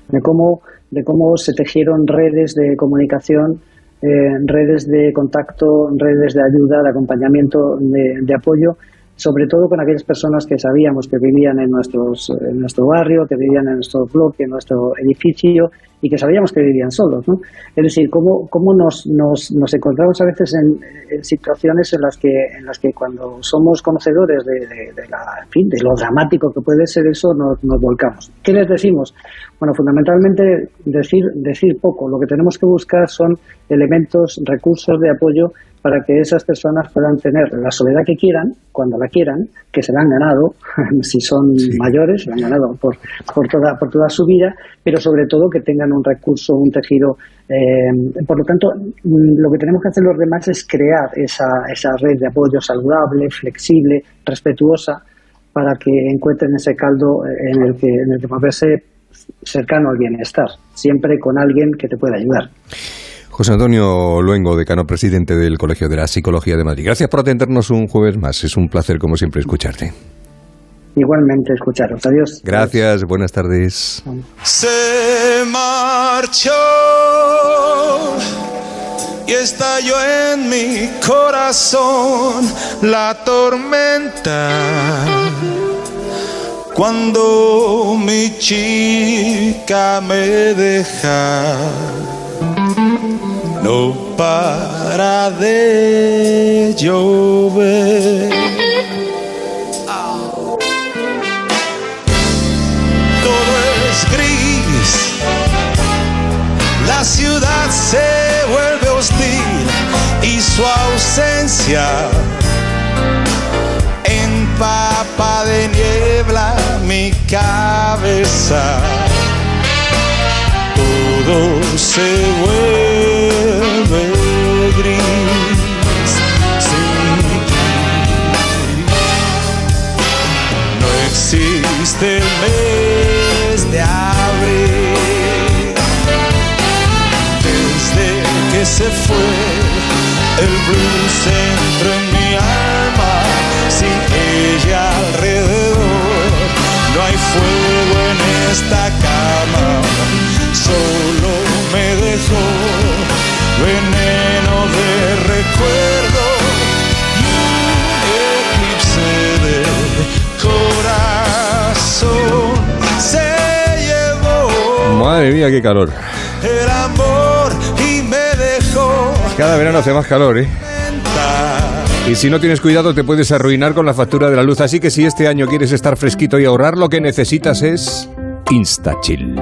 [SPEAKER 42] de cómo, de cómo se tejieron redes de comunicación, eh, redes de contacto, redes de ayuda, de acompañamiento, de, de apoyo sobre todo con aquellas personas que sabíamos que vivían en, nuestros, en nuestro barrio, que vivían en nuestro bloque, en nuestro edificio y que sabíamos que vivían solos. ¿no? Es decir, cómo, cómo nos, nos, nos encontramos a veces en, situaciones en las, que, en las que cuando somos conocedores de, de, la, fin, de lo dramático que puede ser eso, nos, nos volcamos. ¿Qué les decimos? Bueno, fundamentalmente decir, decir poco. Lo que tenemos que buscar son elementos, recursos de apoyo para que esas personas puedan tener la soledad que quieran, cuando la quieran, que se la han ganado, si son mayores, se la han ganado por, por, toda, por toda su vida, pero sobre todo que tengan un recurso, un tejido. Eh, por lo tanto, mm, lo que tenemos que hacer los demás es crear esa, esa red de apoyo saludable, flexible, respetuosa, para que encuentren ese caldo en el que, en el que moverse cercano al bienestar, siempre con alguien que te pueda ayudar.
[SPEAKER 2] José Antonio Luengo, decano presidente del Colegio de la Psicología de Madrid. Gracias por atendernos un jueves más. Es un placer, como siempre, escucharte.
[SPEAKER 42] Igualmente, escucharos. Adiós.
[SPEAKER 2] Gracias, buenas tardes.
[SPEAKER 43] Se marchó y estalló en mi corazón la tormenta. Cuando mi chica me deja no para de llover. Su ausencia empapa de niebla mi cabeza. Todo se vuelve gris sin. No existe el mes de abril. Desde que se fue, el blues entró en mi alma. Sin ella alrededor, no hay fuego en esta cama. Solo me dejó veneno de recuerdo y un eclipse de corazón se llevó.
[SPEAKER 2] Madre mía, qué calor. Cada verano hace más calor, ¿eh? Y si no tienes cuidado te puedes arruinar con la factura de la luz. Así que si este año quieres estar fresquito y ahorrar, lo que necesitas es InstaChill.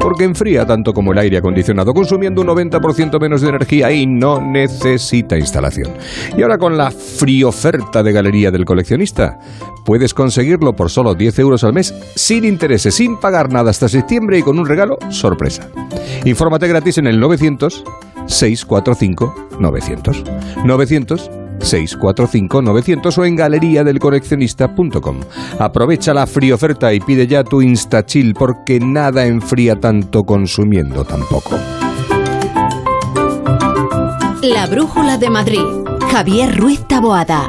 [SPEAKER 2] Porque enfría tanto como el aire acondicionado, consumiendo un 90% menos de energía y no necesita instalación. Y ahora con la frioferta de Galería del Coleccionista, puedes conseguirlo por solo 10 euros al mes, sin intereses, sin pagar nada hasta septiembre y con un regalo sorpresa. Infórmate gratis en el 900 645 900. 900 645-900 o en galeriadelcoleccionista.com. Aprovecha la fría oferta y pide ya tu InstaChill porque nada enfría tanto consumiendo tampoco.
[SPEAKER 1] La Brújula de Madrid. Javier Ruiz Taboada.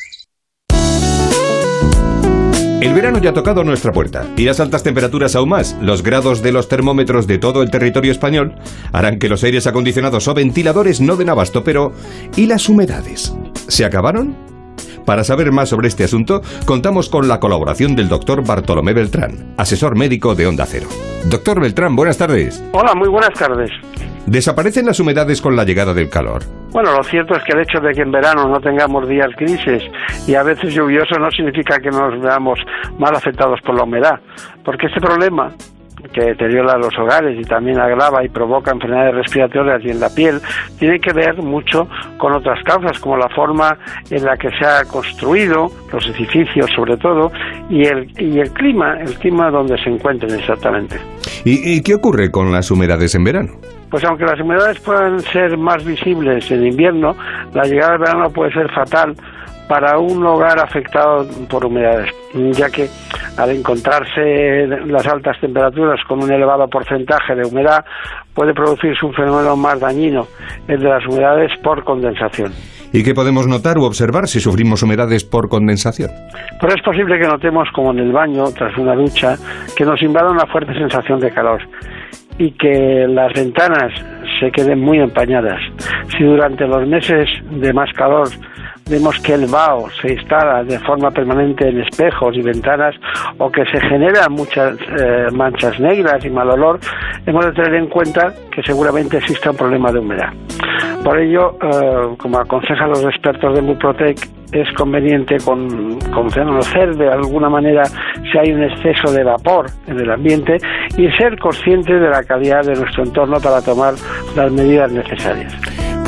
[SPEAKER 2] El verano ya ha tocado nuestra puerta y las altas temperaturas aún más, los grados de los termómetros de todo el territorio español, harán que los aires acondicionados o ventiladores no den abasto, pero ¿y las humedades? ¿Se acabaron? Para saber más sobre este asunto, contamos con la colaboración del doctor Bartolomé Beltrán, asesor médico de Onda Cero. Doctor Beltrán, buenas tardes.
[SPEAKER 44] Hola, muy buenas tardes.
[SPEAKER 2] ¿Desaparecen las humedades con la llegada del calor?
[SPEAKER 44] Bueno, lo cierto es que el hecho de que en verano no tengamos días grises y a veces lluviosos no significa que nos veamos mal afectados por la humedad, porque este problema que deteriora los hogares y también agrava y provoca enfermedades respiratorias y en la piel, tiene que ver mucho con otras causas, como la forma en la que se ha construido, los edificios sobre todo, y el, y el clima, el clima donde se encuentren exactamente.
[SPEAKER 2] ¿Y, ¿Y qué ocurre con las humedades en verano?
[SPEAKER 44] Pues aunque las humedades puedan ser más visibles en invierno, la llegada del verano puede ser fatal para un hogar afectado por humedades, ya que al encontrarse las altas temperaturas con un elevado porcentaje de humedad puede producirse un fenómeno más dañino, el de las humedades por condensación.
[SPEAKER 2] ¿Y qué podemos notar u observar si sufrimos humedades por condensación?
[SPEAKER 44] Pero es posible que notemos, como en el baño, tras una ducha, que nos invada una fuerte sensación de calor y que las ventanas se queden muy empañadas. Si durante los meses de más calor vemos que el vaho se instala de forma permanente en espejos y ventanas o que se generan muchas eh, manchas negras y mal olor, hemos de tener en cuenta que seguramente existe un problema de humedad. Por ello, eh, como aconsejan los expertos de Muprotec, es conveniente con, conocer de alguna manera si hay un exceso de vapor en el ambiente y ser consciente de la calidad de nuestro entorno para tomar las medidas necesarias.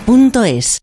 [SPEAKER 1] duchamanía.es.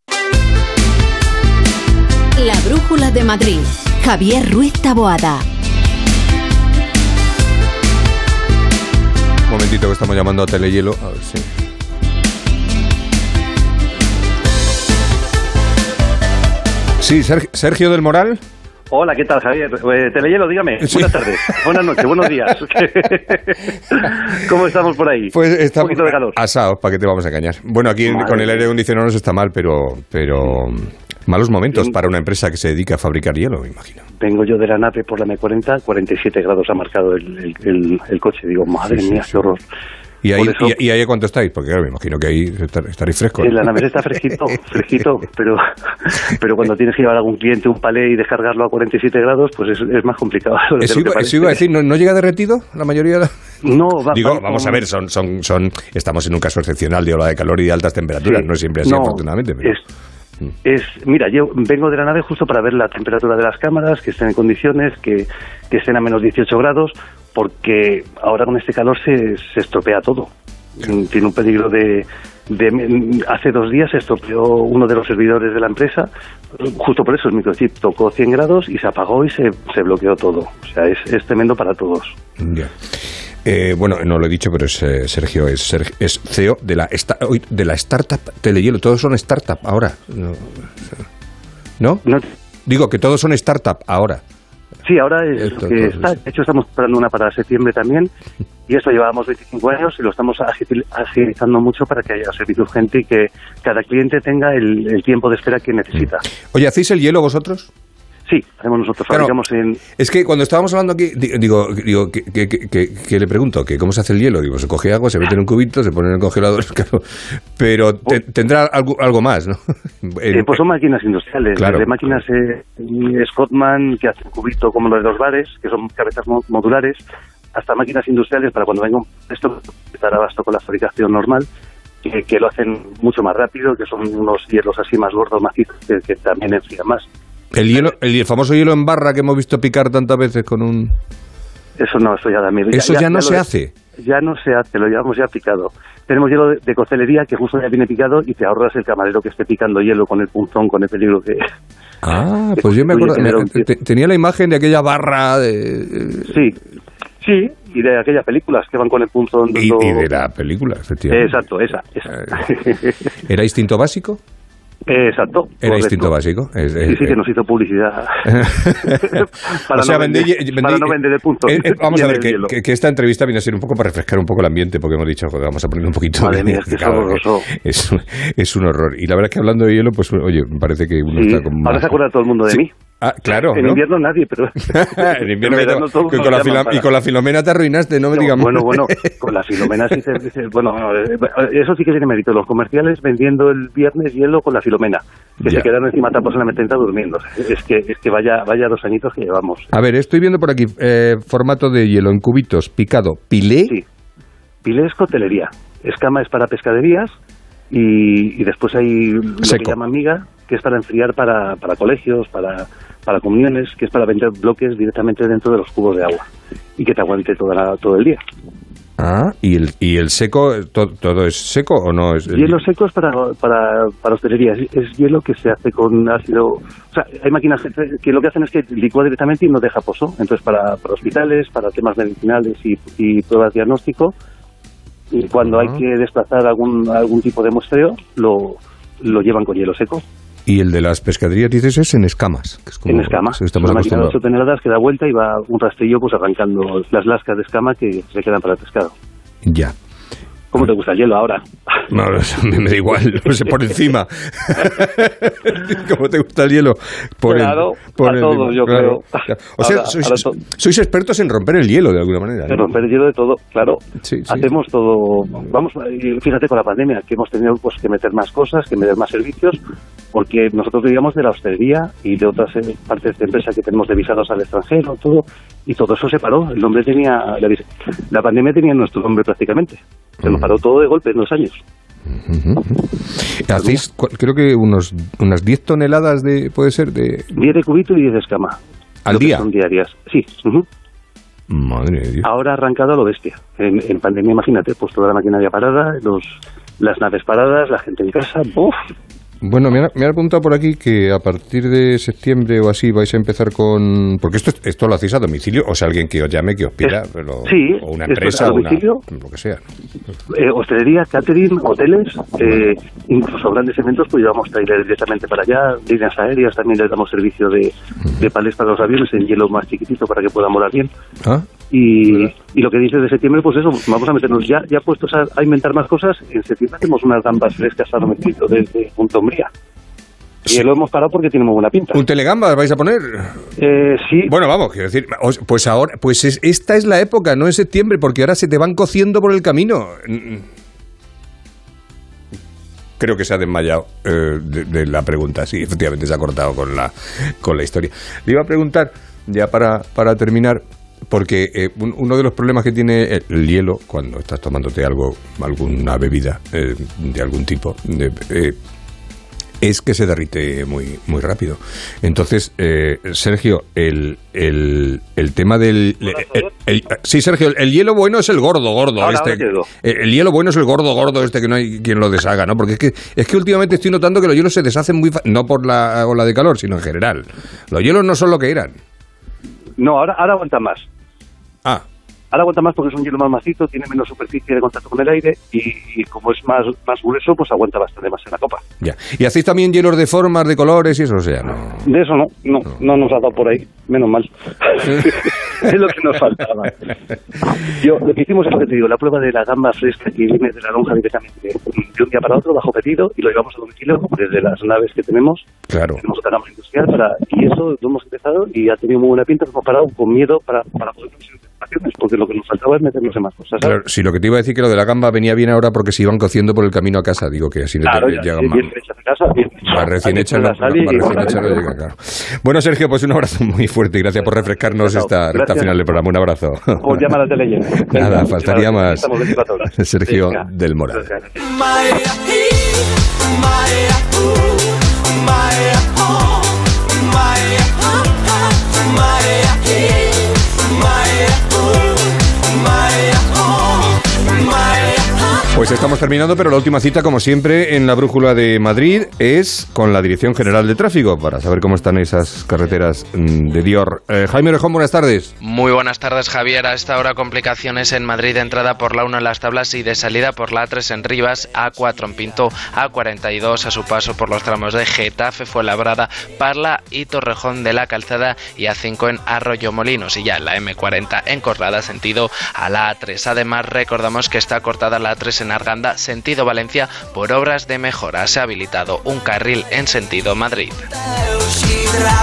[SPEAKER 1] La Brújula de Madrid. Javier Ruiz Taboada.
[SPEAKER 2] Un momentito que estamos llamando a Telehielo. A ver si. Sí, Sergio, del Moral.
[SPEAKER 45] Hola, ¿qué tal, Javier? Eh, Telehielo, dígame. Buenas tardes, buenas noches, buenos días. ¿Cómo estamos por ahí?
[SPEAKER 2] Pues estamos
[SPEAKER 45] Un poquito de calor.
[SPEAKER 2] asados, ¿para qué te vamos a engañar? Bueno, aquí
[SPEAKER 45] Madre
[SPEAKER 2] con el aire acondicionado no se está mal, pero, pero malos momentos para una empresa que se dedica a fabricar hielo, me imagino.
[SPEAKER 45] Vengo yo de la nave por la M40, 47 grados ha marcado el, el- el- el coche. Digo, madre
[SPEAKER 2] Sí, sí,
[SPEAKER 45] mía,
[SPEAKER 2] sí.
[SPEAKER 45] qué horror.
[SPEAKER 2] ¿Y ahí,
[SPEAKER 45] eso-
[SPEAKER 2] y, y ahí a cuánto estáis? Porque claro, me imagino que ahí estar- estaréis frescos.
[SPEAKER 45] En la nave está fresquito, fresquito, pero, pero cuando tienes que llevar a algún cliente un palé y descargarlo a 47 grados, pues es, es más complicado.
[SPEAKER 2] Eso iba, eso iba a decir, ¿no, no llega derretido la mayoría de.
[SPEAKER 45] No, va,
[SPEAKER 2] Digo,
[SPEAKER 45] va
[SPEAKER 2] vamos a ver, son, son, son, estamos en un caso excepcional de ola de calor y de altas temperaturas,
[SPEAKER 45] Sí.
[SPEAKER 2] no es siempre así,
[SPEAKER 45] No,
[SPEAKER 2] afortunadamente. Pero...
[SPEAKER 45] Es, es- mira, yo vengo de la nave justo para ver la temperatura de las cámaras, que estén en condiciones, que, que estén a menos 18 grados, porque ahora con este calor se, se estropea todo. Tiene un peligro de, de- Hace dos días se estropeó uno de los servidores de la empresa, justo por eso el microchip tocó 100 grados y se apagó y se, se bloqueó todo. O sea, es, es tremendo para todos.
[SPEAKER 2] Eh, bueno, no lo he dicho, pero es, eh, Sergio es, es CEO de la, esta- de la startup Telehielo. Todos son startup ahora. ¿No? ¿No? Digo que todos son startup ahora.
[SPEAKER 45] Sí, ahora es
[SPEAKER 2] Esto,
[SPEAKER 45] lo que está. De hecho, estamos preparando una para septiembre también. Y esto llevábamos 25 años y lo estamos agil- agilizando mucho para que haya servicio urgente y que cada cliente tenga el, el tiempo de espera que necesita.
[SPEAKER 2] Oye, ¿hacéis el hielo vosotros?
[SPEAKER 45] Sí, hacemos nosotros.
[SPEAKER 2] Claro.
[SPEAKER 45] Fabricamos en.
[SPEAKER 2] Es que cuando estábamos hablando aquí, di- digo, digo que, que- que- que- que le pregunto que cómo se hace el hielo. Digo, se coge agua, se mete en un cubito, se pone en el congelador, claro. Pero te- tendrá algo, algo más, ¿no?
[SPEAKER 45] eh, pues son máquinas industriales,
[SPEAKER 2] Claro.
[SPEAKER 45] desde máquinas eh, Scottman que hacen cubito como los de los bares, que son cabezas mo- modulares, hasta máquinas industriales para cuando venga un esto estar abasto con la fabricación normal, que, lo hacen mucho más rápido, que son unos hielos así más gordos, macizos, que, que también enfrían más.
[SPEAKER 2] El hielo, el, el famoso hielo en barra que hemos visto picar tantas veces con un...
[SPEAKER 45] Eso no, eso ya da miedo.
[SPEAKER 2] Eso ya no se hace.
[SPEAKER 45] Ya no se hace, lo llevamos ya picado. Tenemos hielo de, de coctelería que justo ya viene picado y te ahorras el camarero que esté picando hielo con el punzón, con el peligro que...
[SPEAKER 2] Ah, pues yo me acuerdo, me- te- tenía la imagen de aquella barra de...
[SPEAKER 45] Sí, sí, y de aquellas películas que van con el punzón.
[SPEAKER 2] Y,
[SPEAKER 45] dando-
[SPEAKER 2] y de la película, efectivamente.
[SPEAKER 45] Exacto, esa. esa.
[SPEAKER 2] ¿Era instinto básico?
[SPEAKER 45] Exacto.
[SPEAKER 2] Era instinto básico. Es- es-
[SPEAKER 45] Sí, sí, que nos hizo publicidad. para
[SPEAKER 2] O sea,
[SPEAKER 45] no
[SPEAKER 2] vendí-
[SPEAKER 45] vender,
[SPEAKER 2] vendí-
[SPEAKER 45] para no vender el punto.
[SPEAKER 2] Eh, eh, vamos a ver, que,
[SPEAKER 45] hielo.
[SPEAKER 2] que- que esta entrevista viene a ser un poco para refrescar un poco el ambiente, porque hemos dicho, joder, vamos a poner un poquito
[SPEAKER 45] Madre
[SPEAKER 2] de...
[SPEAKER 45] mía, es que es
[SPEAKER 2] es, un- horror. Y la verdad es que hablando de hielo, pues oye, me parece que uno
[SPEAKER 45] Sí,
[SPEAKER 2] está como...
[SPEAKER 45] Ahora se acuerda todo el mundo de
[SPEAKER 2] Sí.
[SPEAKER 45] mí.
[SPEAKER 2] Ah, claro,
[SPEAKER 45] En
[SPEAKER 2] ¿no?
[SPEAKER 45] invierno nadie, pero...
[SPEAKER 2] en invierno
[SPEAKER 45] verano todos
[SPEAKER 2] que con la
[SPEAKER 45] llaman
[SPEAKER 2] fila-
[SPEAKER 45] para-
[SPEAKER 2] y con la filomena te arruinaste, no me
[SPEAKER 45] No,
[SPEAKER 2] digas.
[SPEAKER 45] Bueno, bueno, con la filomena sí se bueno, eh, eso sí que tiene mérito. Los comerciales vendiendo el viernes hielo con la filomena, que
[SPEAKER 2] Ya.
[SPEAKER 45] se quedan encima tapas en la M30 durmiendo. Es que, es que vaya, vaya dos añitos que llevamos.
[SPEAKER 2] A ver, estoy viendo por aquí eh, formato de hielo en cubitos, picado, pilé.
[SPEAKER 45] Sí. Pilé es cotelería, escama es para pescaderías y, y después hay lo
[SPEAKER 2] Seco.
[SPEAKER 45] que llama miga, que es para enfriar para, para colegios, para, para comuniones, que es para vender bloques directamente dentro de los cubos de agua y que te aguante toda la- todo el día.
[SPEAKER 2] Ah, y el, y el seco, to- ¿todo es seco o no? Es,
[SPEAKER 45] Hielo seco es para, para, para hostelería, es, es hielo que se hace con ácido... O sea, hay máquinas que, que lo que hacen es que licúa directamente y no deja pozo. Entonces, para, para hospitales, para temas medicinales y, y pruebas de diagnóstico, y cuando hay que desplazar algún, algún tipo de muestreo, lo, lo llevan con hielo seco.
[SPEAKER 2] Y el de las pescaderías, dices, es en escamas. Que es como-
[SPEAKER 45] en escama.
[SPEAKER 2] sí, Estamos
[SPEAKER 45] una de
[SPEAKER 2] acostumbrados.
[SPEAKER 45] 8 toneladas que da vuelta y va un rastrillo pues arrancando las lascas de escama que se quedan para el pescado.
[SPEAKER 2] Ya.
[SPEAKER 45] ¿Cómo te gusta el hielo ahora?
[SPEAKER 2] No, me da igual, no sé, por encima. ¿Cómo te gusta el hielo? Por el-
[SPEAKER 45] Claro,
[SPEAKER 2] por
[SPEAKER 45] a
[SPEAKER 2] el-
[SPEAKER 45] todos, yo
[SPEAKER 2] claro.
[SPEAKER 45] creo.
[SPEAKER 2] O sea,
[SPEAKER 45] Ahora-
[SPEAKER 2] sois,
[SPEAKER 45] ahora
[SPEAKER 2] sois expertos en romper el hielo de alguna manera.
[SPEAKER 45] De
[SPEAKER 2] ¿no?
[SPEAKER 45] romper el hielo de todo, claro.
[SPEAKER 2] Sí, sí.
[SPEAKER 45] Hacemos todo. Vamos, fíjate con la pandemia que hemos tenido pues, que meter más cosas, que meter más servicios, porque nosotros vivíamos de la hostelería y de otras eh, partes de empresa que tenemos de visados al extranjero, todo, y todo eso se paró. El nombre tenía, la, la pandemia tenía nuestro nombre prácticamente. Se nos paró todo de golpe en dos años.
[SPEAKER 2] Hacéis, creo que unos, unas 10 toneladas de, puede ser, de...
[SPEAKER 45] 10 de cubito y 10 de escama.
[SPEAKER 2] ¿Al día?
[SPEAKER 45] Son diarias. Sí.
[SPEAKER 2] Madre de Dios.
[SPEAKER 45] Ahora arrancado a lo bestia. En, en pandemia, imagínate, pues toda la maquinaria parada, los, las naves paradas, la gente en casa. ¡Uf!
[SPEAKER 2] Bueno, me han, me han apuntado por aquí que a partir de septiembre o así vais a empezar con... Porque esto, esto lo hacéis a domicilio, o sea, alguien que os llame, que os pida, pero-
[SPEAKER 45] sí,
[SPEAKER 2] o una empresa,
[SPEAKER 45] a
[SPEAKER 2] o una,
[SPEAKER 45] domicilio.
[SPEAKER 2] lo que sea.
[SPEAKER 45] Eh, hostelería, catering, hoteles, eh, incluso grandes eventos, pues llevamos trailer directamente para allá, líneas aéreas, también les damos servicio de, de palés para los aviones en hielo más chiquitito para que puedan volar bien.
[SPEAKER 2] ¿Ah?
[SPEAKER 45] Y, y lo que dices de septiembre, pues eso, vamos a meternos ya, ya puestos a, a inventar más cosas. En septiembre hacemos unas gambas frescas a domicilio desde Punta Umbría. Y lo hemos parado porque tiene muy buena pinta.
[SPEAKER 2] ¿Un telegambas vais a poner?
[SPEAKER 45] Eh, sí.
[SPEAKER 2] Bueno, vamos, quiero decir, pues ahora, pues es- esta es la época, no es septiembre, porque ahora se te van cociendo por el camino. Mm. Creo que se ha desmayado eh, de, de la pregunta, sí, efectivamente se ha cortado con la, con la historia. Le iba a preguntar, ya para, para terminar, porque eh, un- uno de los problemas que tiene el, el hielo cuando estás tomándote algo, alguna bebida eh, de algún tipo, de, eh, es que se derrite muy, muy rápido. Entonces, eh, Sergio, el, el, el tema del... el- el- sí, Sergio, el, el hielo bueno es el gordo, gordo.
[SPEAKER 45] Ahora,
[SPEAKER 2] este,
[SPEAKER 45] ahora digo.
[SPEAKER 2] el, el hielo bueno es el gordo, gordo este que no hay quien lo deshaga, ¿no? Porque es que, es que últimamente estoy notando que los hielos se deshacen muy no por la ola de calor, sino en general. Los hielos no son lo que eran.
[SPEAKER 45] No, ahora, ahora aguanta más.
[SPEAKER 2] Ah.
[SPEAKER 45] Ahora aguanta más porque es un hielo más macizo, tiene menos superficie de contacto con el aire y, y como es más, más grueso, pues aguanta bastante más en la copa.
[SPEAKER 2] Ya. ¿Y hacéis también hielos de formas, de colores y eso? O sea, no.
[SPEAKER 45] De eso no, no, no nos ha dado por ahí, menos mal. es lo que nos faltaba. Yo, lo que hicimos es lo que te digo, la prueba de la gamba fresca que viene de la lonja directamente de un día para otro, bajo pedido, y lo llevamos a domicilio desde las naves que tenemos.
[SPEAKER 2] Claro.
[SPEAKER 45] Tenemos otra gama industrial para, y eso lo hemos empezado y ha tenido muy buena pinta, hemos parado con miedo para, para poder vacaciones, porque lo que nos faltaba es meternos en más cosas. ¿sabes?
[SPEAKER 2] Claro, si lo que te iba a decir que lo de la gamba venía bien ahora porque se iban cociendo por el camino a casa, digo que así no
[SPEAKER 45] Claro,
[SPEAKER 2] te
[SPEAKER 45] ya,
[SPEAKER 2] llegan más. Más recién hecha, no,
[SPEAKER 45] la
[SPEAKER 2] no,
[SPEAKER 45] y-
[SPEAKER 2] más recién hecha no llega, claro. Bueno, Sergio, pues un abrazo muy fuerte y gracias por refrescarnos esta recta
[SPEAKER 45] Gracias.
[SPEAKER 2] final del programa. Un abrazo.
[SPEAKER 45] O llámalas de leyenda.
[SPEAKER 2] Nada, faltaría más.
[SPEAKER 45] Estamos 24 horas.
[SPEAKER 2] Sergio
[SPEAKER 45] Venga.
[SPEAKER 2] del Moral. Pues estamos terminando, pero la última cita, como siempre, en la brújula de Madrid es con la Dirección General de Tráfico para saber cómo están esas carreteras mm, de Dior. Eh, Jaime Orejón, buenas tardes.
[SPEAKER 46] Muy buenas tardes, Javier. A esta hora complicaciones en Madrid de entrada por la 1 en las tablas y de salida por la A3 en Rivas, A4 en Pinto, A42 a su paso por los tramos de Getafe, Fuenlabrada, Parla y Torrejón de la Calzada y A5 en Arroyo Molinos y ya la M40 en Corrada sentido a la A3. Además, recordamos que está cortada la A3 en Arganda sentido Valencia por obras de mejora. Se ha habilitado un carril en sentido Madrid.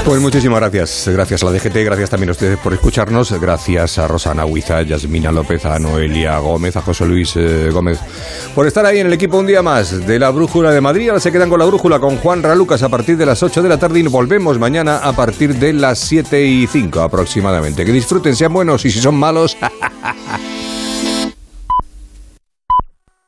[SPEAKER 2] Pues muchísimas gracias. Gracias a la DGT, gracias también a ustedes por escucharnos. Gracias a Rosana Huiza, a Yasmina López, a Noelia Gómez, a José Luis eh, Gómez por estar ahí en el equipo un día más de la Brújula de Madrid. Ahora se quedan con la Brújula con Juan Ralucas a partir de las 8 de la tarde y volvemos mañana a partir de las 7 y 5 aproximadamente. Que disfruten, sean buenos y si son malos...